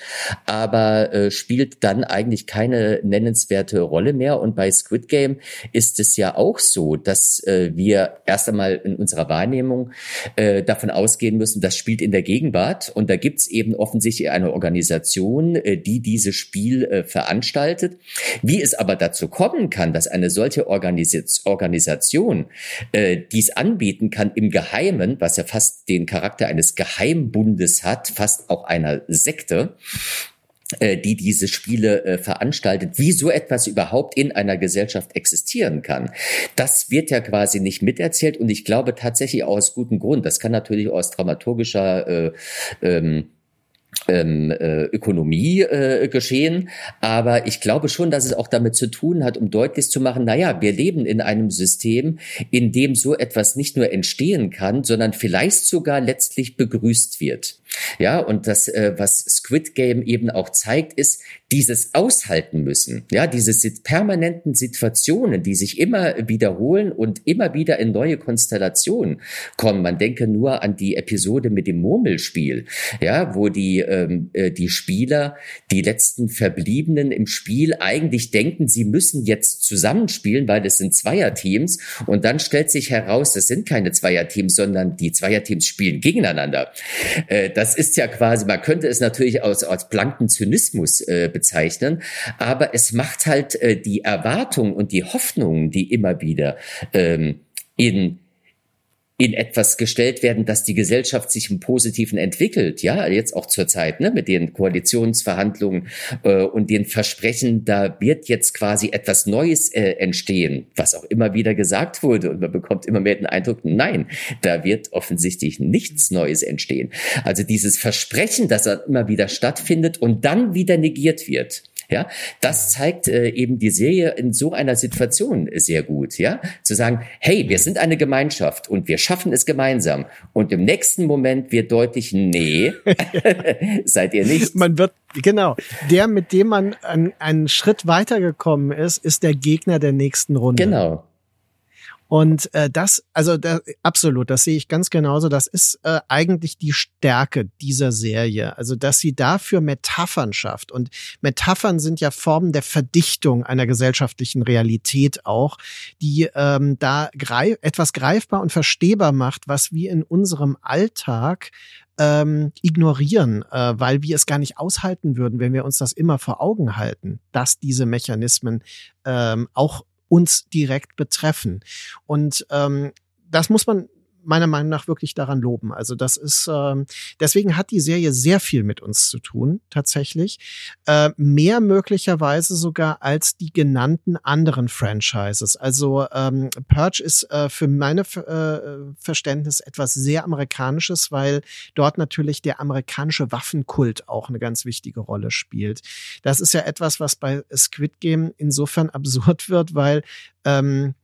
aber äh, spielt dann eigentlich keine nennenswerte Rolle mehr. Und bei Squid Game ist es ja auch so, dass äh, wir erst einmal in unserer Wahrnehmung äh, davon ausgehen müssen, das spielt in der Gegenwart. Und da gibt's eben offensichtlich eine Organisation, äh, die dieses Spiel äh, veranstaltet. Wie es aber dazu kommen kann, dass eine solche Organis Organisation äh, dies anbieten kann, im Geheimen, was ja fast den Charakter eines Geheimbundes hat, fast auch einer Sekte, äh, die diese Spiele äh, veranstaltet, wie so etwas überhaupt in einer Gesellschaft existieren kann. Das wird ja quasi nicht miterzählt und ich glaube tatsächlich auch aus gutem Grund. Das kann natürlich aus dramaturgischer äh, ähm, ähm, äh, Ökonomie äh, geschehen. Aber ich glaube schon, dass es auch damit zu tun hat, um deutlich zu machen, naja, wir leben in einem System, in dem so etwas nicht nur entstehen kann, sondern vielleicht sogar letztlich begrüßt wird. Ja, und das, äh, was Squid Game eben auch zeigt, ist dieses Aushalten müssen. Ja, diese permanenten Situationen, die sich immer wiederholen und immer wieder in neue Konstellationen kommen. Man denke nur an die Episode mit dem Murmelspiel, ja, wo die, ähm, äh, die Spieler, die letzten Verbliebenen im Spiel eigentlich denken, sie müssen jetzt zusammenspielen, weil es sind Zweierteams. Und dann stellt sich heraus, das sind keine Zweierteams, sondern die Zweierteams spielen gegeneinander. Äh, das ist ja quasi, man könnte es natürlich als, als blanken Zynismus äh, bezeichnen, aber es macht halt äh, die Erwartung und die Hoffnungen, die immer wieder ähm, in in etwas gestellt werden, dass die Gesellschaft sich im Positiven entwickelt. Ja, jetzt auch zur Zeit ne, mit den Koalitionsverhandlungen äh, und den Versprechen, da wird jetzt quasi etwas Neues äh, entstehen, was auch immer wieder gesagt wurde. Und man bekommt immer mehr den Eindruck, nein, da wird offensichtlich nichts Neues entstehen. Also dieses Versprechen, das immer wieder stattfindet und dann wieder negiert wird. Ja, das zeigt äh, eben die Serie in so einer Situation sehr gut. Ja, zu sagen, hey, wir sind eine Gemeinschaft und wir schaffen es gemeinsam. Und im nächsten Moment wird deutlich, nee, seid ihr nicht. Man wird genau der, mit dem man einen, einen Schritt weitergekommen ist, ist der Gegner der nächsten Runde. Genau. Und äh, das, also da, absolut, das sehe ich ganz genauso. Das ist äh, eigentlich die Stärke dieser Serie. Also, dass sie dafür Metaphern schafft. Und Metaphern sind ja Formen der Verdichtung einer gesellschaftlichen Realität auch, die ähm, da greif etwas greifbar und verstehbar macht, was wir in unserem Alltag ähm, ignorieren, äh, weil wir es gar nicht aushalten würden, wenn wir uns das immer vor Augen halten, dass diese Mechanismen ähm, auch uns direkt betreffen. Und ähm, das muss man meiner Meinung nach wirklich daran loben. Also das ist ähm, deswegen hat die Serie sehr viel mit uns zu tun tatsächlich, äh, mehr möglicherweise sogar als die genannten anderen Franchises. Also ähm, Purge ist äh, für meine äh, Verständnis etwas sehr amerikanisches, weil dort natürlich der amerikanische Waffenkult auch eine ganz wichtige Rolle spielt. Das ist ja etwas, was bei Squid Game insofern absurd wird, weil ähm,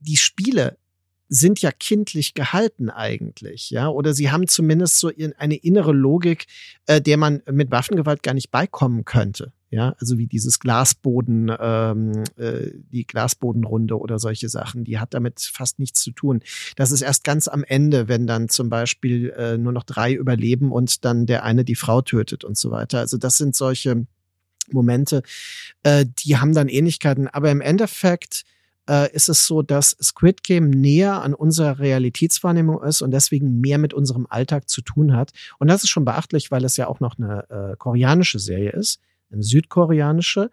die Spiele sind ja kindlich gehalten eigentlich, ja, oder sie haben zumindest so eine innere Logik, äh, der man mit Waffengewalt gar nicht beikommen könnte, ja, also wie dieses Glasboden, ähm, äh, die Glasbodenrunde oder solche Sachen, die hat damit fast nichts zu tun. Das ist erst ganz am Ende, wenn dann zum Beispiel äh, nur noch drei überleben und dann der eine die Frau tötet und so weiter. Also das sind solche Momente, äh, die haben dann Ähnlichkeiten, aber im Endeffekt äh, ist es so, dass Squid Game näher an unserer Realitätswahrnehmung ist und deswegen mehr mit unserem Alltag zu tun hat. Und das ist schon beachtlich, weil es ja auch noch eine äh, koreanische Serie ist, eine südkoreanische.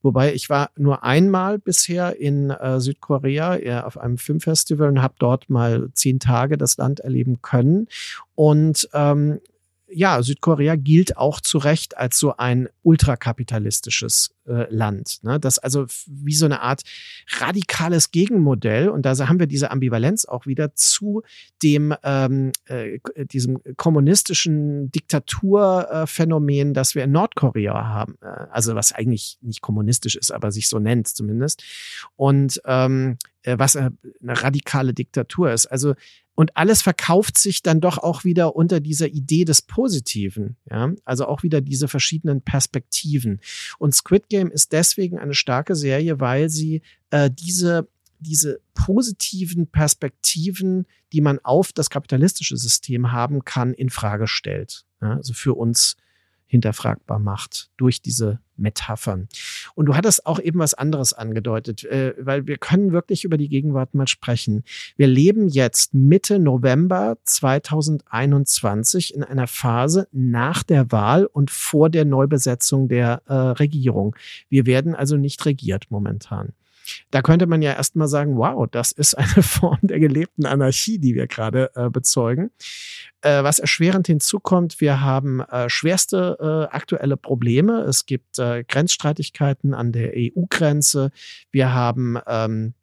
Wobei ich war nur einmal bisher in äh, Südkorea auf einem Filmfestival und habe dort mal zehn Tage das Land erleben können. Und ähm, ja, Südkorea gilt auch zu Recht als so ein ultrakapitalistisches äh, Land. Ne? Das also wie so eine Art radikales Gegenmodell und da haben wir diese Ambivalenz auch wieder zu dem ähm, äh, diesem kommunistischen Diktaturphänomen, äh, das wir in Nordkorea haben. Äh, also was eigentlich nicht kommunistisch ist, aber sich so nennt zumindest. Und ähm, äh, was eine radikale Diktatur ist. Also und alles verkauft sich dann doch auch wieder unter dieser Idee des Positiven. Ja? Also auch wieder diese verschiedenen Perspektiven. Und Squid Game ist deswegen eine starke Serie, weil sie äh, diese diese positiven Perspektiven, die man auf das kapitalistische System haben kann, in Frage stellt. Ja? Also für uns hinterfragbar macht durch diese Metaphern. Und du hattest auch eben was anderes angedeutet, äh, weil wir können wirklich über die Gegenwart mal sprechen. Wir leben jetzt Mitte November 2021 in einer Phase nach der Wahl und vor der Neubesetzung der äh, Regierung. Wir werden also nicht regiert momentan. Da könnte man ja erstmal sagen, wow, das ist eine Form der gelebten Anarchie, die wir gerade äh, bezeugen. Äh, was erschwerend hinzukommt, wir haben äh, schwerste äh, aktuelle Probleme. Es gibt äh, Grenzstreitigkeiten an der EU-Grenze. Wir haben ähm,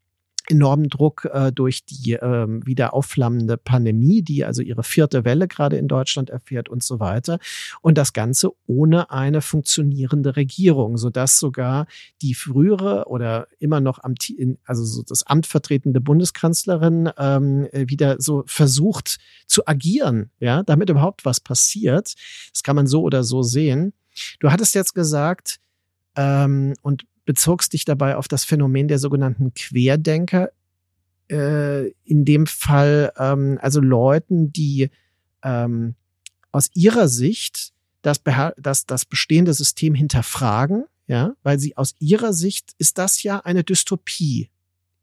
enormen Druck äh, durch die äh, wieder aufflammende Pandemie, die also ihre vierte Welle gerade in Deutschland erfährt und so weiter. Und das Ganze ohne eine funktionierende Regierung, sodass sogar die frühere oder immer noch am, also so das Amt vertretende Bundeskanzlerin ähm, wieder so versucht zu agieren, ja, damit überhaupt was passiert. Das kann man so oder so sehen. Du hattest jetzt gesagt, ähm, und bezogst dich dabei auf das Phänomen der sogenannten Querdenker. Äh, in dem Fall ähm, also Leuten, die ähm, aus ihrer Sicht das, das, das bestehende System hinterfragen, ja, weil sie aus ihrer Sicht ist das ja eine Dystopie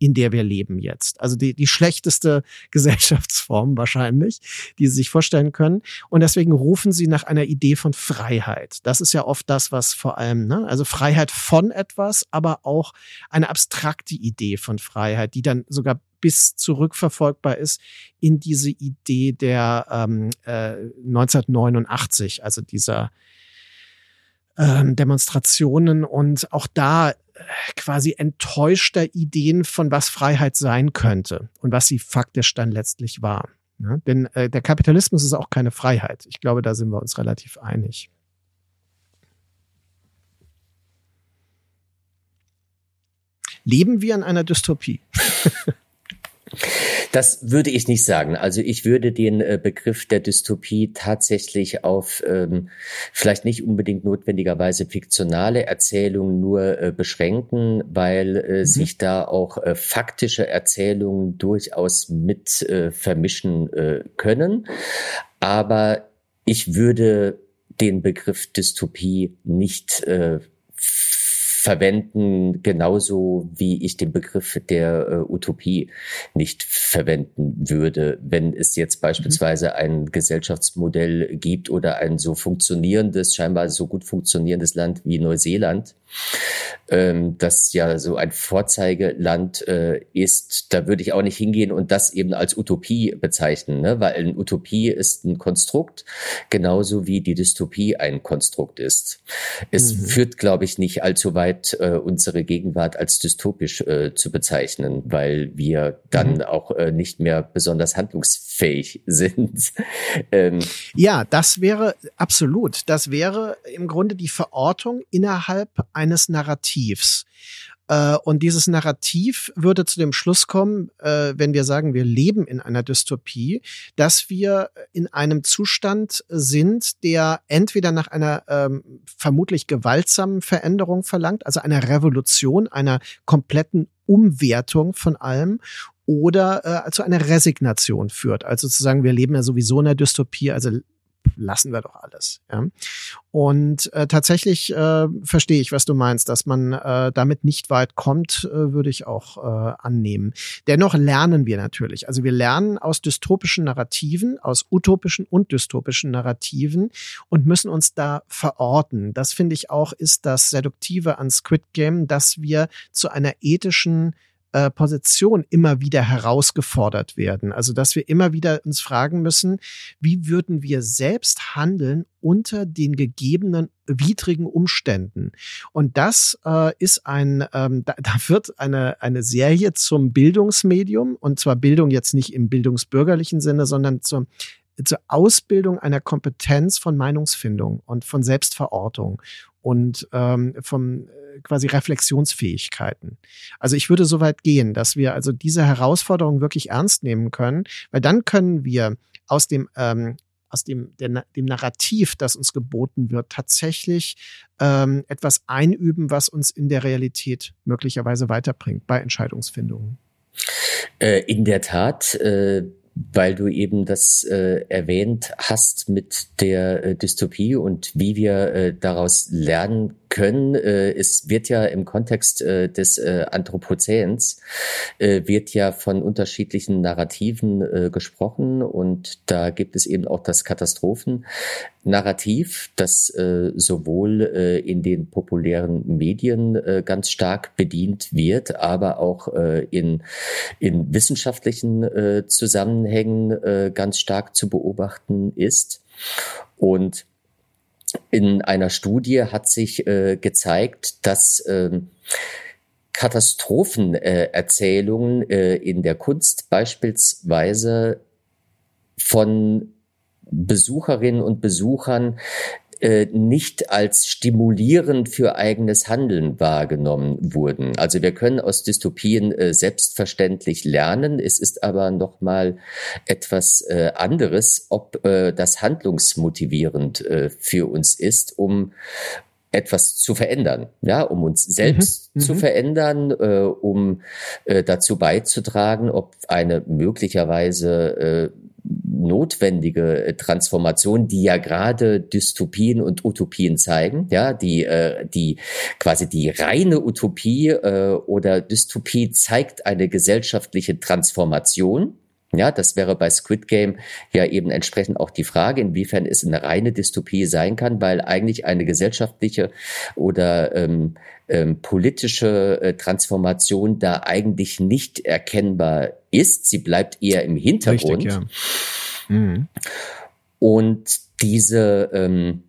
in der wir leben jetzt. Also die, die schlechteste Gesellschaftsform wahrscheinlich, die sie sich vorstellen können. Und deswegen rufen sie nach einer Idee von Freiheit. Das ist ja oft das, was vor allem, ne? also Freiheit von etwas, aber auch eine abstrakte Idee von Freiheit, die dann sogar bis zurückverfolgbar ist in diese Idee der ähm, äh, 1989, also dieser ähm, Demonstrationen und auch da äh, quasi enttäuschter Ideen von was Freiheit sein könnte und was sie faktisch dann letztlich war. Ja, denn äh, der Kapitalismus ist auch keine Freiheit. Ich glaube, da sind wir uns relativ einig. Leben wir in einer Dystopie? Das würde ich nicht sagen. Also ich würde den äh, Begriff der Dystopie tatsächlich auf ähm, vielleicht nicht unbedingt notwendigerweise fiktionale Erzählungen nur äh, beschränken, weil äh, mhm. sich da auch äh, faktische Erzählungen durchaus mit äh, vermischen äh, können. Aber ich würde den Begriff Dystopie nicht äh, verwenden, genauso wie ich den Begriff der äh, Utopie nicht verwenden würde, wenn es jetzt mhm. beispielsweise ein Gesellschaftsmodell gibt oder ein so funktionierendes, scheinbar so gut funktionierendes Land wie Neuseeland, ähm, das ja so ein Vorzeigeland äh, ist, da würde ich auch nicht hingehen und das eben als Utopie bezeichnen, ne? weil eine Utopie ist ein Konstrukt, genauso wie die Dystopie ein Konstrukt ist. Es mhm. führt, glaube ich, nicht allzu weit, äh, unsere Gegenwart als dystopisch äh, zu bezeichnen, weil wir dann mhm. auch äh, nicht mehr besonders handlungsfähig sind. ähm, ja, das wäre absolut. Das wäre im Grunde die Verortung innerhalb eines Narrativs. Äh, und dieses Narrativ würde zu dem Schluss kommen, äh, wenn wir sagen, wir leben in einer Dystopie, dass wir in einem Zustand sind, der entweder nach einer ähm, vermutlich gewaltsamen Veränderung verlangt, also einer Revolution, einer kompletten Umwertung von allem oder äh, zu einer Resignation führt. Also zu sagen, wir leben ja sowieso in einer Dystopie, also lassen wir doch alles. Ja? Und äh, tatsächlich äh, verstehe ich, was du meinst, dass man äh, damit nicht weit kommt, äh, würde ich auch äh, annehmen. Dennoch lernen wir natürlich. Also wir lernen aus dystopischen Narrativen, aus utopischen und dystopischen Narrativen und müssen uns da verorten. Das finde ich auch ist das Seduktive an Squid Game, dass wir zu einer ethischen äh, Position immer wieder herausgefordert werden. Also dass wir immer wieder uns fragen müssen, wie würden wir selbst handeln unter den gegebenen widrigen Umständen. Und das äh, ist ein, ähm, da, da wird eine, eine Serie zum Bildungsmedium, und zwar Bildung jetzt nicht im bildungsbürgerlichen Sinne, sondern zur zur Ausbildung einer Kompetenz von Meinungsfindung und von Selbstverortung und ähm, vom äh, quasi Reflexionsfähigkeiten. Also ich würde so weit gehen, dass wir also diese Herausforderung wirklich ernst nehmen können, weil dann können wir aus dem ähm, aus dem, der, dem Narrativ, das uns geboten wird, tatsächlich ähm, etwas einüben, was uns in der Realität möglicherweise weiterbringt bei Entscheidungsfindungen. Äh, in der Tat. Äh weil du eben das äh, erwähnt hast mit der äh, Dystopie und wie wir äh, daraus lernen können. Äh, es wird ja im Kontext äh, des äh, Anthropozäns wird ja von unterschiedlichen Narrativen gesprochen und da gibt es eben auch das Katastrophennarrativ, das sowohl in den populären Medien ganz stark bedient wird, aber auch in, in wissenschaftlichen Zusammenhängen Zusammenhängen äh, ganz stark zu beobachten ist. Und in einer Studie hat sich äh, gezeigt, dass ähm, Katastrophenerzählungen äh, in der Kunst beispielsweise von Besucherinnen und Besuchern äh, nicht als stimulierend für eigenes Handeln wahrgenommen wurden. Also wir können aus Dystopien äh, selbstverständlich lernen. Es ist aber noch mal etwas äh, anderes, ob äh, das handlungsmotivierend äh, für uns ist, um etwas zu verändern, ja, um uns selbst mhm, zu mhm. verändern, äh, um äh, dazu beizutragen, ob eine möglicherweise äh, notwendige äh, Transformation, die ja gerade Dystopien und Utopien zeigen, ja, die äh, die quasi die reine Utopie äh, oder Dystopie zeigt eine gesellschaftliche Transformation, ja, das wäre bei Squid Game ja eben entsprechend auch die Frage, inwiefern es eine reine Dystopie sein kann, weil eigentlich eine gesellschaftliche oder ähm, ähm, politische äh, Transformation da eigentlich nicht erkennbar ist. Sie bleibt eher im Hintergrund. Richtig, ja. mhm. Und diese, ähm,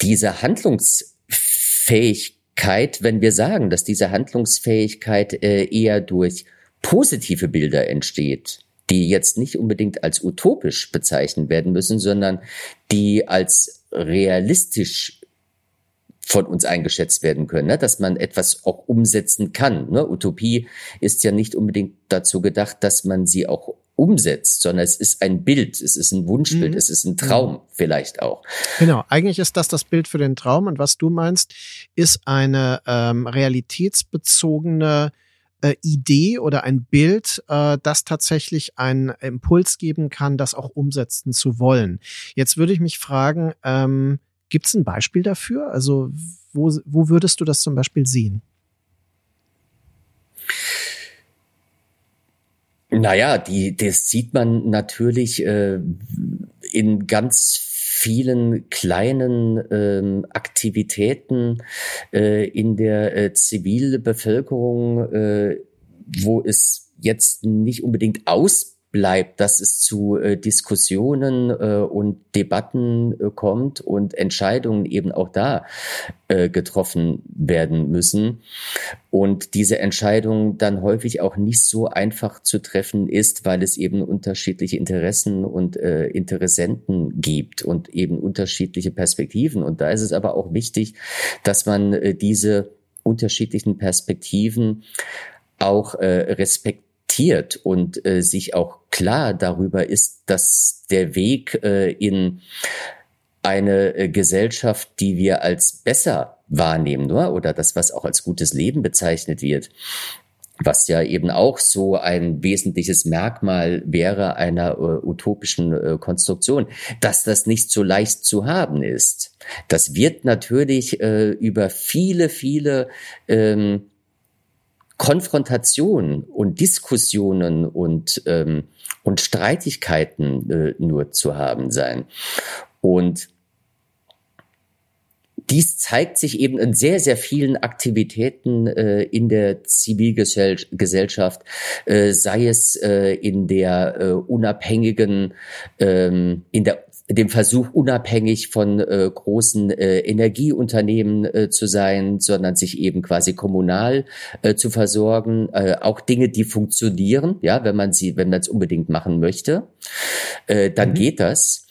diese Handlungsfähigkeit, wenn wir sagen, dass diese Handlungsfähigkeit äh, eher durch positive Bilder entsteht, die jetzt nicht unbedingt als utopisch bezeichnet werden müssen, sondern die als realistisch von uns eingeschätzt werden können, ne? dass man etwas auch umsetzen kann. Ne? Utopie ist ja nicht unbedingt dazu gedacht, dass man sie auch umsetzt, sondern es ist ein Bild, es ist ein Wunschbild, mhm. es ist ein Traum mhm. vielleicht auch. Genau, eigentlich ist das das Bild für den Traum und was du meinst, ist eine ähm, realitätsbezogene äh, Idee oder ein Bild, äh, das tatsächlich einen Impuls geben kann, das auch umsetzen zu wollen. Jetzt würde ich mich fragen, ähm, gibt es ein Beispiel dafür? Also wo, wo würdest du das zum Beispiel sehen? Naja, die, das sieht man natürlich äh, in ganz vielen kleinen ähm, Aktivitäten äh, in der äh, Zivilbevölkerung, äh, wo es jetzt nicht unbedingt aus bleibt, dass es zu äh, Diskussionen äh, und Debatten äh, kommt und Entscheidungen eben auch da äh, getroffen werden müssen. Und diese Entscheidung dann häufig auch nicht so einfach zu treffen ist, weil es eben unterschiedliche Interessen und äh, Interessenten gibt und eben unterschiedliche Perspektiven. Und da ist es aber auch wichtig, dass man äh, diese unterschiedlichen Perspektiven auch respektiert reflektiert und äh, sich auch klar darüber ist, dass der Weg äh, in eine äh, Gesellschaft, die wir als besser wahrnehmen, oder? oder das, was auch als gutes Leben bezeichnet wird, was ja eben auch so ein wesentliches Merkmal wäre einer äh, utopischen äh, Konstruktion, dass das nicht so leicht zu haben ist. Das wird natürlich äh, über viele, viele ähm, Konfrontation und Diskussionen und, ähm, und Streitigkeiten äh, nur zu haben sein. Und dies zeigt sich eben in sehr, sehr vielen Aktivitäten äh, in der Zivilgesellschaft, äh, sei es äh, in der äh, unabhängigen, ähm, in der dem Versuch, unabhängig von äh, großen äh, Energieunternehmen äh, zu sein, sondern sich eben quasi kommunal äh, zu versorgen. Äh, auch Dinge, die funktionieren, ja, wenn man sie, wenn man es unbedingt machen möchte, äh, dann mhm. geht das.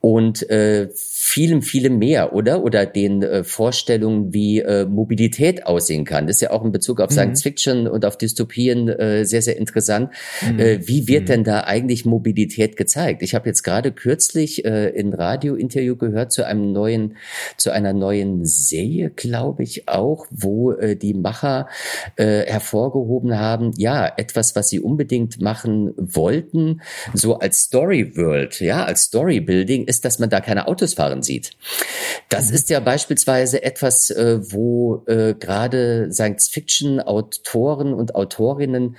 und äh, vielem, vielem mehr, oder? Oder den äh, Vorstellungen, wie äh, Mobilität aussehen kann. Das ist ja auch in Bezug auf mhm. Science Fiction und auf Dystopien äh, sehr, sehr interessant. Mhm. Äh, wie wird mhm. denn da eigentlich Mobilität gezeigt? Ich habe jetzt gerade kürzlich äh, in Radiointerview gehört zu einem neuen, zu einer neuen Serie, glaube ich auch, wo äh, die Macher äh, hervorgehoben haben, ja, etwas, was sie unbedingt machen wollten, so als Story World, ja, als Story Building, ist, dass man da keine Autos fahren sieht. Das ist ja beispielsweise etwas, äh, wo äh, gerade Science-Fiction-Autoren und Autorinnen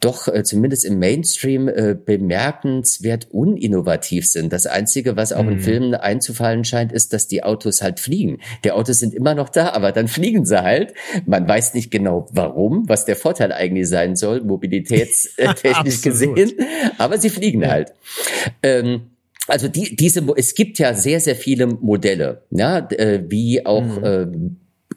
doch äh, zumindest im Mainstream äh, bemerkenswert uninnovativ sind. Das Einzige, was auch mhm. in Filmen einzufallen scheint, ist, dass die Autos halt fliegen. Die Autos sind immer noch da, aber dann fliegen sie halt. Man weiß nicht genau warum, was der Vorteil eigentlich sein soll, mobilitätstechnisch gesehen, aber sie fliegen ja. halt. Ähm, also die, diese, es gibt ja sehr, sehr viele Modelle, ja, äh, wie auch mhm. äh,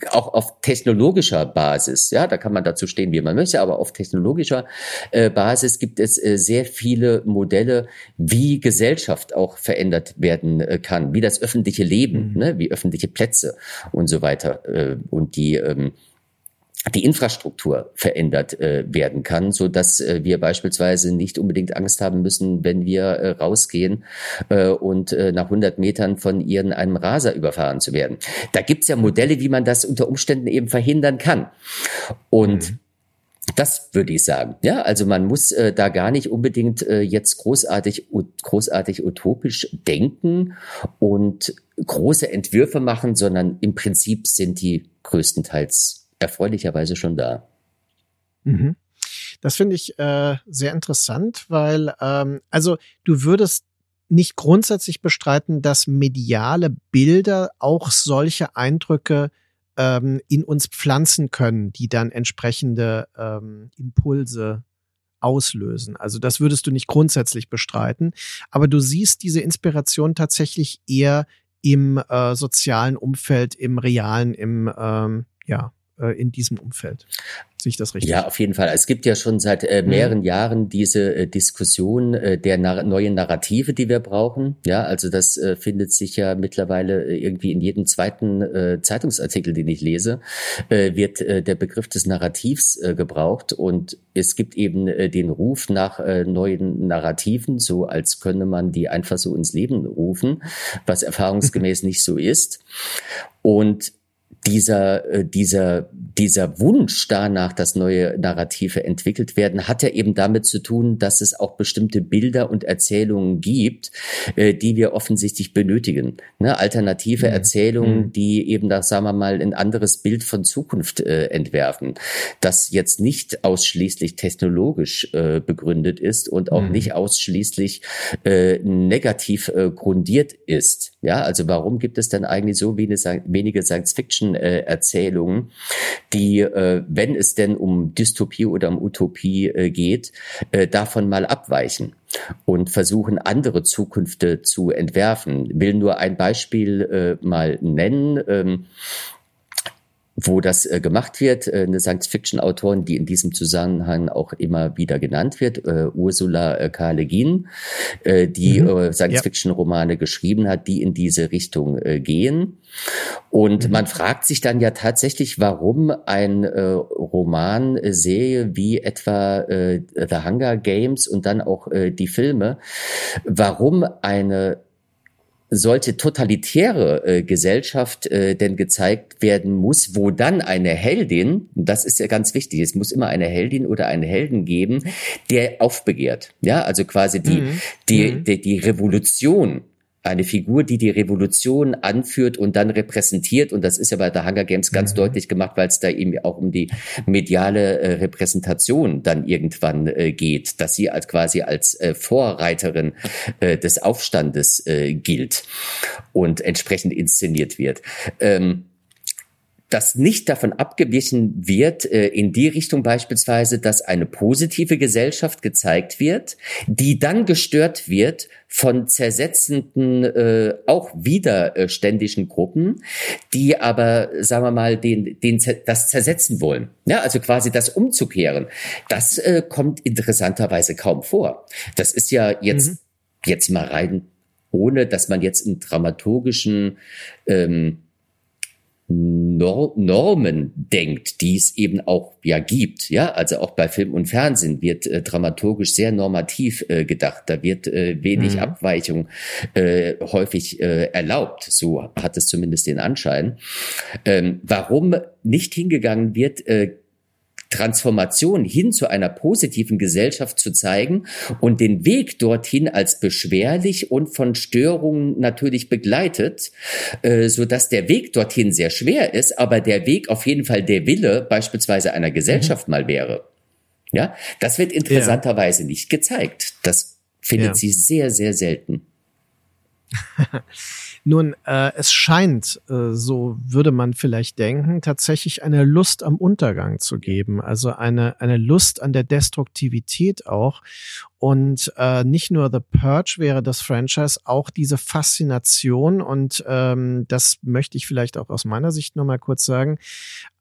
auch auf technologischer Basis, ja, da kann man dazu stehen, wie man möchte, aber auf technologischer äh, Basis gibt es äh, sehr viele Modelle, wie Gesellschaft auch verändert werden äh, kann, wie das öffentliche Leben, mhm. ne, wie öffentliche Plätze und so weiter äh, und die ähm, die Infrastruktur verändert äh, werden kann, so dass äh, wir beispielsweise nicht unbedingt Angst haben müssen, wenn wir äh, rausgehen äh, und äh, nach 100 Metern von ihren einem Raser überfahren zu werden. Da gibt's ja Modelle, wie man das unter Umständen eben verhindern kann. Und mhm. Das würde ich sagen. Ja, also man muss äh, da gar nicht unbedingt äh, jetzt großartig, großartig utopisch denken und große Entwürfe machen, sondern im Prinzip sind die größtenteils erfreulicherweise schon da. Mhm. Das finde ich äh, sehr interessant, weil ähm, also du würdest nicht grundsätzlich bestreiten, dass mediale Bilder auch solche Eindrücke ähm, in uns pflanzen können, die dann entsprechende ähm, Impulse auslösen. Also das würdest du nicht grundsätzlich bestreiten, aber du siehst diese Inspiration tatsächlich eher im äh, sozialen Umfeld, im realen, im ähm, ja äh, in diesem Umfeld. Sehe ich das richtig? Ja, auf jeden Fall. Es gibt ja schon seit äh, mehreren mhm. Jahren diese äh, Diskussion äh, der nar neuen Narrative, die wir brauchen. Ja, also das äh, findet sich ja mittlerweile irgendwie in jedem zweiten Zeitungsartikel, den ich lese, wird der Begriff des Narrativs gebraucht und es gibt eben den Ruf nach neuen Narrativen, so als könne man die einfach so ins Leben rufen, was erfahrungsgemäß nicht so ist. Und dieser, äh, dieser, dieser Wunsch danach, dass neue Narrative entwickelt werden, hat ja eben damit zu tun, dass es auch bestimmte Bilder und Erzählungen gibt, äh, die wir offensichtlich benötigen. Ne? Alternative mhm. Erzählungen, mhm. die eben da, sagen wir mal, ein anderes Bild von Zukunft äh, entwerfen, das jetzt nicht ausschließlich technologisch äh, begründet ist und auch mhm. nicht ausschließlich äh, negativ äh, grundiert ist. Ja, also warum gibt es dann eigentlich so wenige Science-Fiction Erzählungen, die, äh, wenn es denn um Dystopie oder um Utopie äh, geht, äh, davon mal abweichen und versuchen, andere Zukünfte zu entwerfen. Will nur ein Beispiel mal nennen. Ähm, wo das äh, gemacht wird. Äh, eine Science-Fiction-Autorin, die in diesem Zusammenhang auch immer wieder genannt wird, äh, Ursula äh, K. Le Guin, äh, die mhm. äh, Science-Fiction-Romane ja. geschrieben hat, die in diese Richtung äh, gehen. Und mhm. man fragt sich dann ja tatsächlich, warum ein äh, Roman äh, sehe wie etwa äh, The Hunger Games und dann auch äh, die Filme, warum eine solche totalitäre äh, Gesellschaft äh, denn gezeigt werden muss, wo dann eine Heldin, das ist ja ganz wichtig, es muss immer eine Heldin oder einen Helden geben, der aufbegehrt. Ja, also quasi die, mhm. die, mhm. die, die Revolution eine Figur, die die Revolution anführt und dann repräsentiert. Und das ist ja bei der Hunger Games ganz mhm. deutlich gemacht, weil es da eben auch um die mediale äh, Repräsentation dann irgendwann äh, geht, dass sie als quasi als äh, Vorreiterin äh, des Aufstandes äh, gilt und entsprechend inszeniert wird. Ähm, dass nicht davon abgewichen wird, äh, in die Richtung beispielsweise, dass eine positive Gesellschaft gezeigt wird, die dann gestört wird von zersetzenden, äh, auch widerständischen Gruppen, die aber, sagen wir mal, den, den, das zersetzen wollen. Ja, also quasi das umzukehren. Das äh, kommt interessanterweise kaum vor. Das ist ja jetzt, mhm. jetzt mal rein ohne dass man jetzt in dramaturgischen ähm, Normen denkt, die es eben auch ja gibt. Ja, also auch bei Film und Fernsehen wird äh, dramaturgisch sehr normativ äh, gedacht. Da wird äh, wenig mhm. Abweichung äh, häufig äh, erlaubt. So hat es zumindest den Anschein. Ähm, warum nicht hingegangen wird, äh, Transformation hin zu einer positiven Gesellschaft zu zeigen und den Weg dorthin als beschwerlich und von Störungen natürlich begleitet, äh, so dass der Weg dorthin sehr schwer ist, aber der Weg auf jeden Fall der Wille beispielsweise einer Gesellschaft mhm. mal wäre. Ja, das wird interessanterweise ja. nicht gezeigt. Das findet ja. sie sehr, sehr selten. Nun, äh, es scheint, äh, so würde man vielleicht denken, tatsächlich eine Lust am Untergang zu geben. Also eine, eine Lust an der Destruktivität auch. Und äh, nicht nur The Purge wäre das Franchise, auch diese Faszination, und ähm, das möchte ich vielleicht auch aus meiner Sicht nur mal kurz sagen,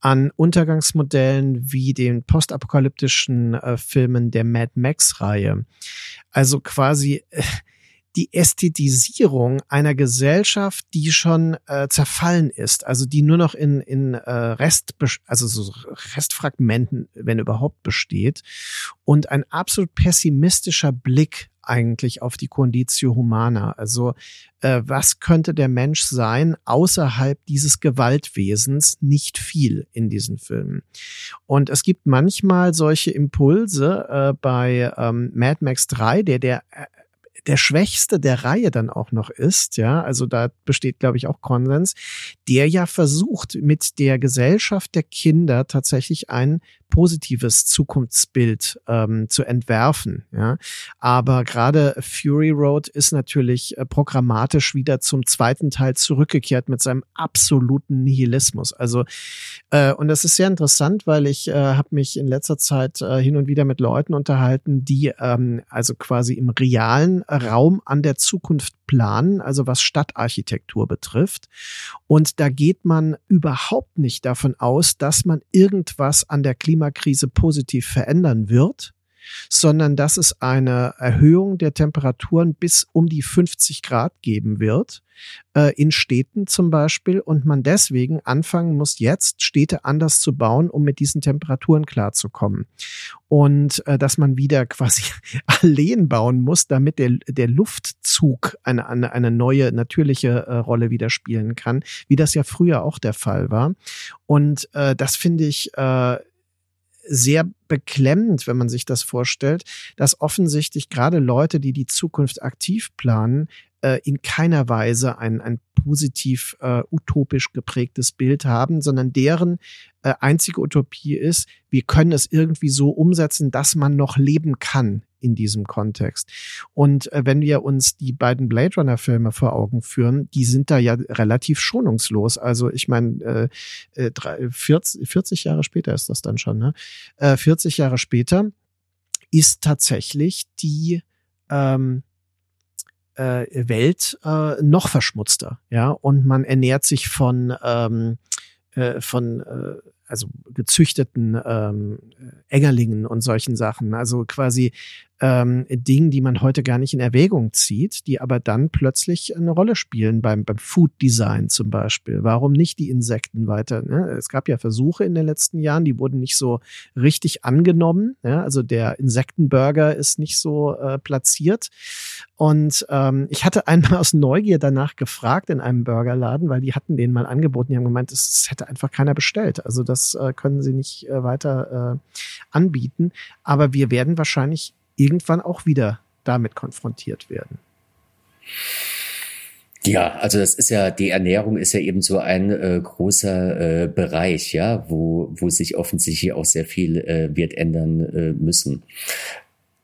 an Untergangsmodellen wie den postapokalyptischen äh, Filmen der Mad Max-Reihe. Also quasi. Äh, die Ästhetisierung einer Gesellschaft, die schon äh, zerfallen ist, also die nur noch in, in äh, Rest, also so Restfragmenten, wenn überhaupt, besteht und ein absolut pessimistischer Blick eigentlich auf die Conditio Humana. Also äh, was könnte der Mensch sein außerhalb dieses Gewaltwesens? Nicht viel in diesen Filmen. Und es gibt manchmal solche Impulse äh, bei ähm, Mad Max 3, der der äh, der Schwächste der Reihe dann auch noch ist, ja, also da besteht, glaube ich, auch Konsens, der ja versucht, mit der Gesellschaft der Kinder tatsächlich ein positives Zukunftsbild ähm, zu entwerfen. Ja. Aber gerade Fury Road ist natürlich äh, programmatisch wieder zum zweiten Teil zurückgekehrt mit seinem absoluten Nihilismus. Also äh, und das ist sehr interessant, weil ich äh, habe mich in letzter Zeit äh, hin und wieder mit Leuten unterhalten, die ähm, also quasi im realen Raum an der Zukunft planen, also was Stadtarchitektur betrifft. Und da geht man überhaupt nicht davon aus, dass man irgendwas an der Klimakrise positiv verändern wird, sondern dass es eine Erhöhung der Temperaturen bis um die 50 Grad geben wird, äh, in Städten zum Beispiel, und man deswegen anfangen muss, jetzt Städte anders zu bauen, um mit diesen Temperaturen klarzukommen. Und äh, dass man wieder quasi Alleen bauen muss, damit der, der Luftzug eine, eine, eine neue natürliche äh, Rolle wieder spielen kann, wie das ja früher auch der Fall war. Und äh, das finde ich äh, sehr beklemmend, wenn man sich das vorstellt, dass offensichtlich gerade Leute, die die Zukunft aktiv planen, äh, in keiner Weise ein, ein positiv äh, utopisch geprägtes Bild haben, sondern deren äh, einzige Utopie ist, wir können es irgendwie so umsetzen, dass man noch leben kann in diesem Kontext. Und äh, wenn wir uns die beiden Blade Runner Filme vor Augen führen, die sind da ja relativ schonungslos. Also ich meine, äh, 40, äh, 40 Jahre später ist das dann schon, ne? Äh, 40 Jahre später ist tatsächlich die ähm, äh, Welt äh, noch verschmutzter, ja, und man ernährt sich von ähm, äh, von äh, also gezüchteten ähm, Engerlingen und solchen Sachen. Also quasi ähm, Dingen, die man heute gar nicht in Erwägung zieht, die aber dann plötzlich eine Rolle spielen beim, beim Food Design zum Beispiel. Warum nicht die Insekten weiter? Ne? Es gab ja Versuche in den letzten Jahren, die wurden nicht so richtig angenommen. Ja? Also der Insektenburger ist nicht so äh, platziert. Und ähm, ich hatte einmal aus Neugier danach gefragt in einem Burgerladen, weil die hatten den mal angeboten. Die haben gemeint, es hätte einfach keiner bestellt. Also das äh, können sie nicht äh, weiter äh, anbieten. Aber wir werden wahrscheinlich irgendwann auch wieder damit konfrontiert werden. Ja, also das ist ja, die Ernährung ist ja eben so ein äh, großer äh, Bereich, ja, wo, wo sich offensichtlich auch sehr viel äh, wird ändern äh, müssen.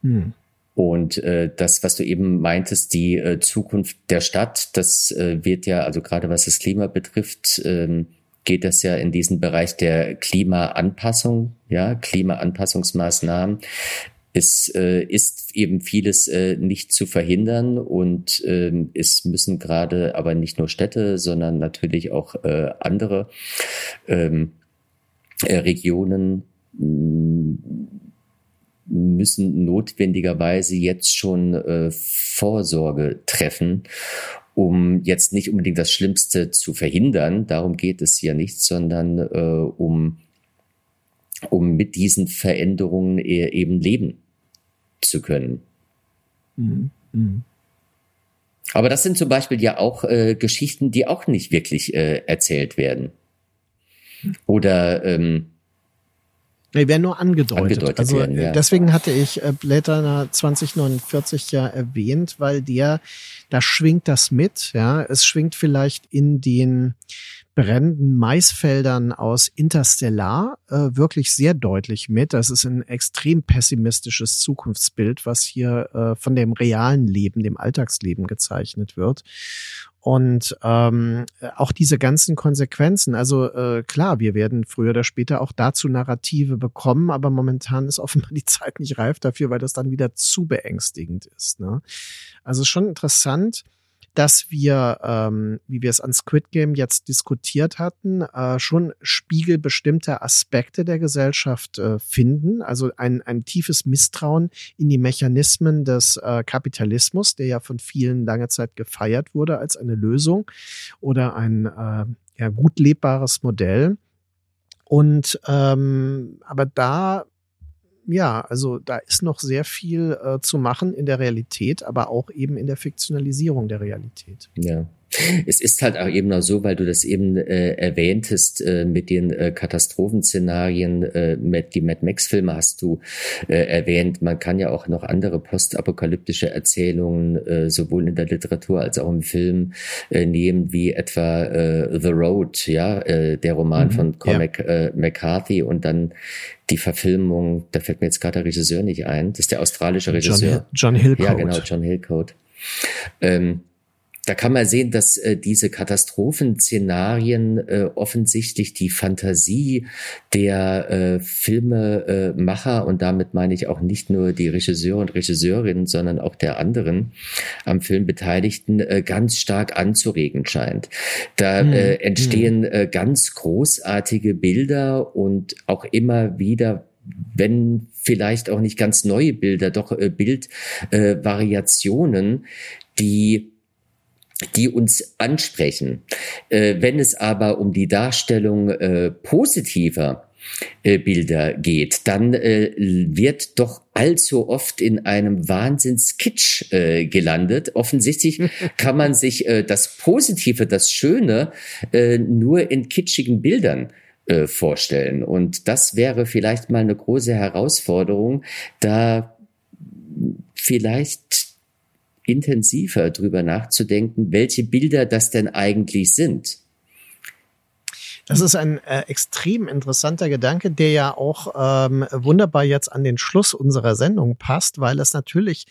Hm. Und äh, das, was du eben meintest, die äh, Zukunft der Stadt, das äh, wird ja, also gerade was das Klima betrifft, äh, geht das ja in diesen Bereich der Klimaanpassung, ja, Klimaanpassungsmaßnahmen. Es äh, ist eben vieles äh, nicht zu verhindern und äh, es müssen gerade aber nicht nur Städte, sondern natürlich auch äh, andere ähm, äh, Regionen müssen notwendigerweise jetzt schon äh, Vorsorge treffen, um jetzt nicht unbedingt das Schlimmste zu verhindern. Darum geht es hier nicht, sondern um, um mit diesen Veränderungen eben leben zu können. Mhm. Mhm. Aber das sind zum Beispiel ja auch äh, Geschichten, die auch nicht wirklich äh, erzählt werden. Oder ähm, die werden nur angedeutet. angedeutet also werden, ja. deswegen hatte ich äh, Blade Runner 2049 ja erwähnt, weil der, da schwingt das mit, ja. Es schwingt vielleicht in den brennenden Maisfeldern aus Interstellar äh, wirklich sehr deutlich mit. Das ist ein extrem pessimistisches Zukunftsbild, was hier äh, von dem realen Leben, dem Alltagsleben gezeichnet wird. Und ähm, auch diese ganzen Konsequenzen, also äh, klar, wir werden früher oder später auch dazu Narrative bekommen, aber momentan ist offenbar die Zeit nicht reif dafür, weil das dann wieder zu beängstigend ist. Ne? Also schon interessant, dass wir, ähm, wie wir es an Squid Game jetzt diskutiert hatten, äh, schon Spiegel bestimmter Aspekte der Gesellschaft äh, finden. Also ein, ein tiefes Misstrauen in die Mechanismen des äh, Kapitalismus, der ja von vielen lange Zeit gefeiert wurde als eine Lösung oder ein äh, ja, gut lebbares Modell. Und ähm, aber da ja, also da ist noch sehr viel äh, zu machen in der Realität, aber auch eben in der Fiktionalisierung der Realität. Ja. Es ist halt auch eben noch so, weil du das eben äh, erwähntest äh, mit den äh, Katastrophenszenarien, äh, mit die Mad Max Filme hast du äh, erwähnt. Man kann ja auch noch andere postapokalyptische Erzählungen äh, sowohl in der Literatur als auch im Film äh, nehmen, wie etwa äh, The Road, ja, äh, der Roman mhm, von Cormac ja. äh, McCarthy und dann die Verfilmung, da fällt mir jetzt gerade der Regisseur nicht ein, das ist der australische Regisseur. John, John Hillcoat. Ja, genau, John Hillcoat. Ähm, da kann man sehen, dass äh, diese Katastrophenszenarien äh, offensichtlich die Fantasie der äh, Filmemacher und damit meine ich auch nicht nur die Regisseure und Regisseurinnen, sondern auch der anderen am Film Beteiligten äh, ganz stark anzuregen scheint. Da mhm. äh, entstehen äh, ganz großartige Bilder und auch immer wieder wenn vielleicht auch nicht ganz neue Bilder, doch äh, Bildvariationen, äh, die die uns ansprechen. Äh, wenn es aber um die Darstellung äh, positiver äh, Bilder geht, dann äh, wird doch allzu oft in einem Wahnsinnskitsch äh, gelandet. Offensichtlich kann man sich äh, das Positive, das Schöne äh, nur in kitschigen Bildern vorstellen. Und das wäre vielleicht mal eine große Herausforderung, da vielleicht intensiver drüber nachzudenken, welche Bilder das denn eigentlich sind. Das ist ein äh, extrem interessanter Gedanke, der ja auch ähm, wunderbar jetzt an den Schluss unserer Sendung passt, weil es natürlich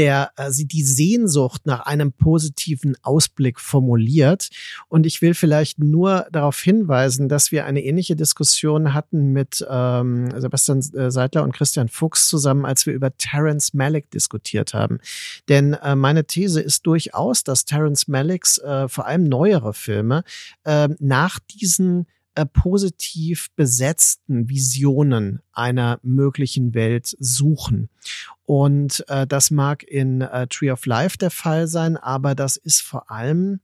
der sie die Sehnsucht nach einem positiven Ausblick formuliert. Und ich will vielleicht nur darauf hinweisen, dass wir eine ähnliche Diskussion hatten mit ähm, Sebastian äh, Seidler und Christian Fuchs zusammen, als wir über Terence Malick diskutiert haben. Denn äh, meine These ist durchaus, dass Terence Malicks äh, vor allem neuere Filme äh, nach diesen äh, positiv besetzten Visionen einer möglichen Welt suchen. Und äh, das mag in äh, Tree of Life der Fall sein, aber das ist vor allem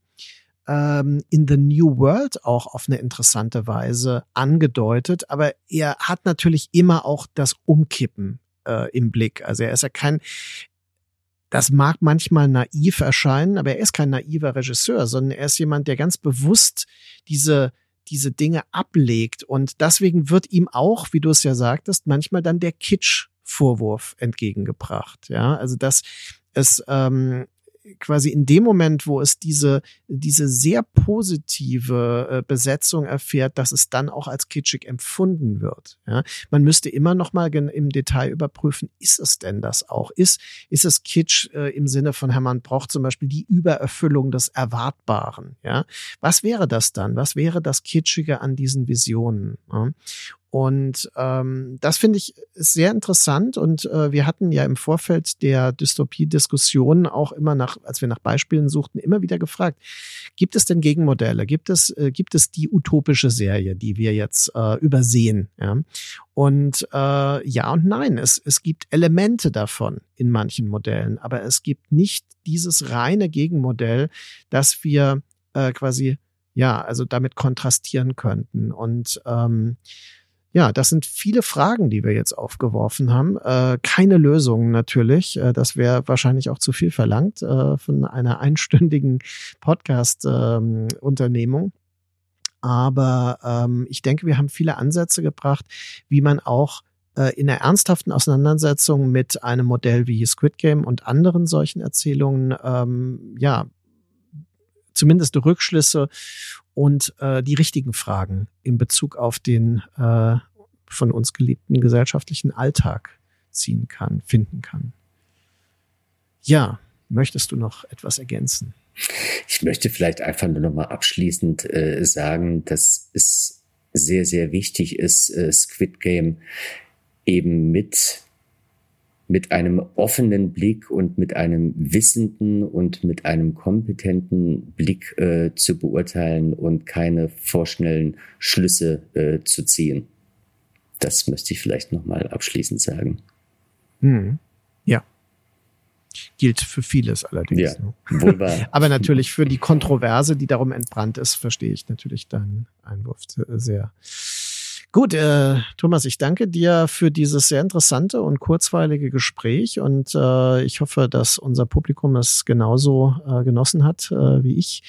ähm, in The New World auch auf eine interessante Weise angedeutet. Aber er hat natürlich immer auch das Umkippen äh, im Blick. Also er ist ja kein, das mag manchmal naiv erscheinen, aber er ist kein naiver Regisseur, sondern er ist jemand, der ganz bewusst diese diese Dinge ablegt. Und deswegen wird ihm auch, wie du es ja sagtest, manchmal dann der Kitsch-Vorwurf entgegengebracht. Ja, also dass es ähm, quasi in dem Moment, wo es diese, diese sehr positive äh, Besetzung erfährt, dass es dann auch als kitschig empfunden wird. Ja? Man müsste immer noch mal im Detail überprüfen, ist es denn das auch? Ist, ist es Kitsch äh, im Sinne von Hermann Broch zum Beispiel die Übererfüllung des Erwartbaren? Ja? Was wäre das dann? Was wäre das Kitschige an diesen Visionen? Ja? Und ähm, das finde ich sehr interessant. Und äh, wir hatten ja im Vorfeld der Dystopie-Diskussion auch immer nach, als wir nach Beispielen suchten, immer wieder gefragt, gibt es denn Gegenmodelle? Gibt es, äh, gibt es die utopische Serie, die wir jetzt äh, übersehen? Ja? Und äh, ja und nein, es, es gibt Elemente davon in manchen Modellen, aber es gibt nicht dieses reine Gegenmodell, dass wir äh, quasi ja, also damit kontrastieren könnten. Und ähm, ja, das sind viele Fragen, die wir jetzt aufgeworfen haben. Äh, keine Lösungen natürlich. Äh, das wäre wahrscheinlich auch zu viel verlangt äh, von einer einstündigen Podcast-Unternehmung. Ähm, Aber ähm, ich denke, wir haben viele Ansätze gebracht, wie man auch äh, in der ernsthaften Auseinandersetzung mit einem Modell wie Squid Game und anderen solchen Erzählungen, ähm, ja, zumindest Rückschlüsse und äh, die richtigen Fragen in Bezug auf den äh, von uns geliebten gesellschaftlichen Alltag ziehen kann, finden kann. Ja, möchtest du noch etwas ergänzen? Ich möchte vielleicht einfach nur noch mal abschließend äh, sagen, dass es sehr, sehr wichtig ist, äh, Squid Game eben mit mit einem offenen Blick und mit einem wissenden und mit einem kompetenten Blick äh, zu beurteilen und keine vorschnellen Schlüsse äh, zu ziehen. Das müsste ich vielleicht nochmal abschließend sagen. Hm. Ja. Gilt für vieles allerdings. Ja, ne? wohl wahr. Aber natürlich für die Kontroverse, die darum entbrannt ist, verstehe ich natürlich deinen Einwurf sehr. Gut, äh, Thomas, ich danke dir für dieses sehr interessante und kurzweilige Gespräch und äh, ich hoffe, dass unser Publikum es genauso äh, genossen hat äh, wie ich.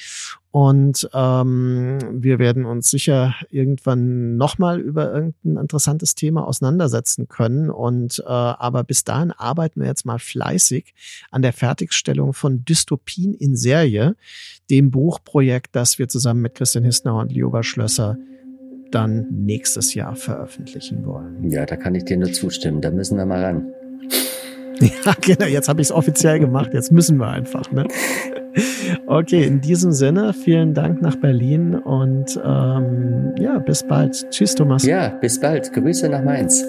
Und ähm, wir werden uns sicher irgendwann nochmal über irgendein interessantes Thema auseinandersetzen können. Und äh, aber bis dahin arbeiten wir jetzt mal fleißig an der Fertigstellung von Dystopien in Serie, dem Buchprojekt, das wir zusammen mit Christian Hissner und Lioba Schlösser dann nächstes Jahr veröffentlichen wollen. Ja, da kann ich dir nur zustimmen. Da müssen wir mal ran. Ja, genau. Jetzt habe ich es offiziell gemacht. Jetzt müssen wir einfach. Ne? Okay, in diesem Sinne, vielen Dank nach Berlin und ähm, ja, bis bald. Tschüss, Thomas. Ja, bis bald. Grüße nach Mainz.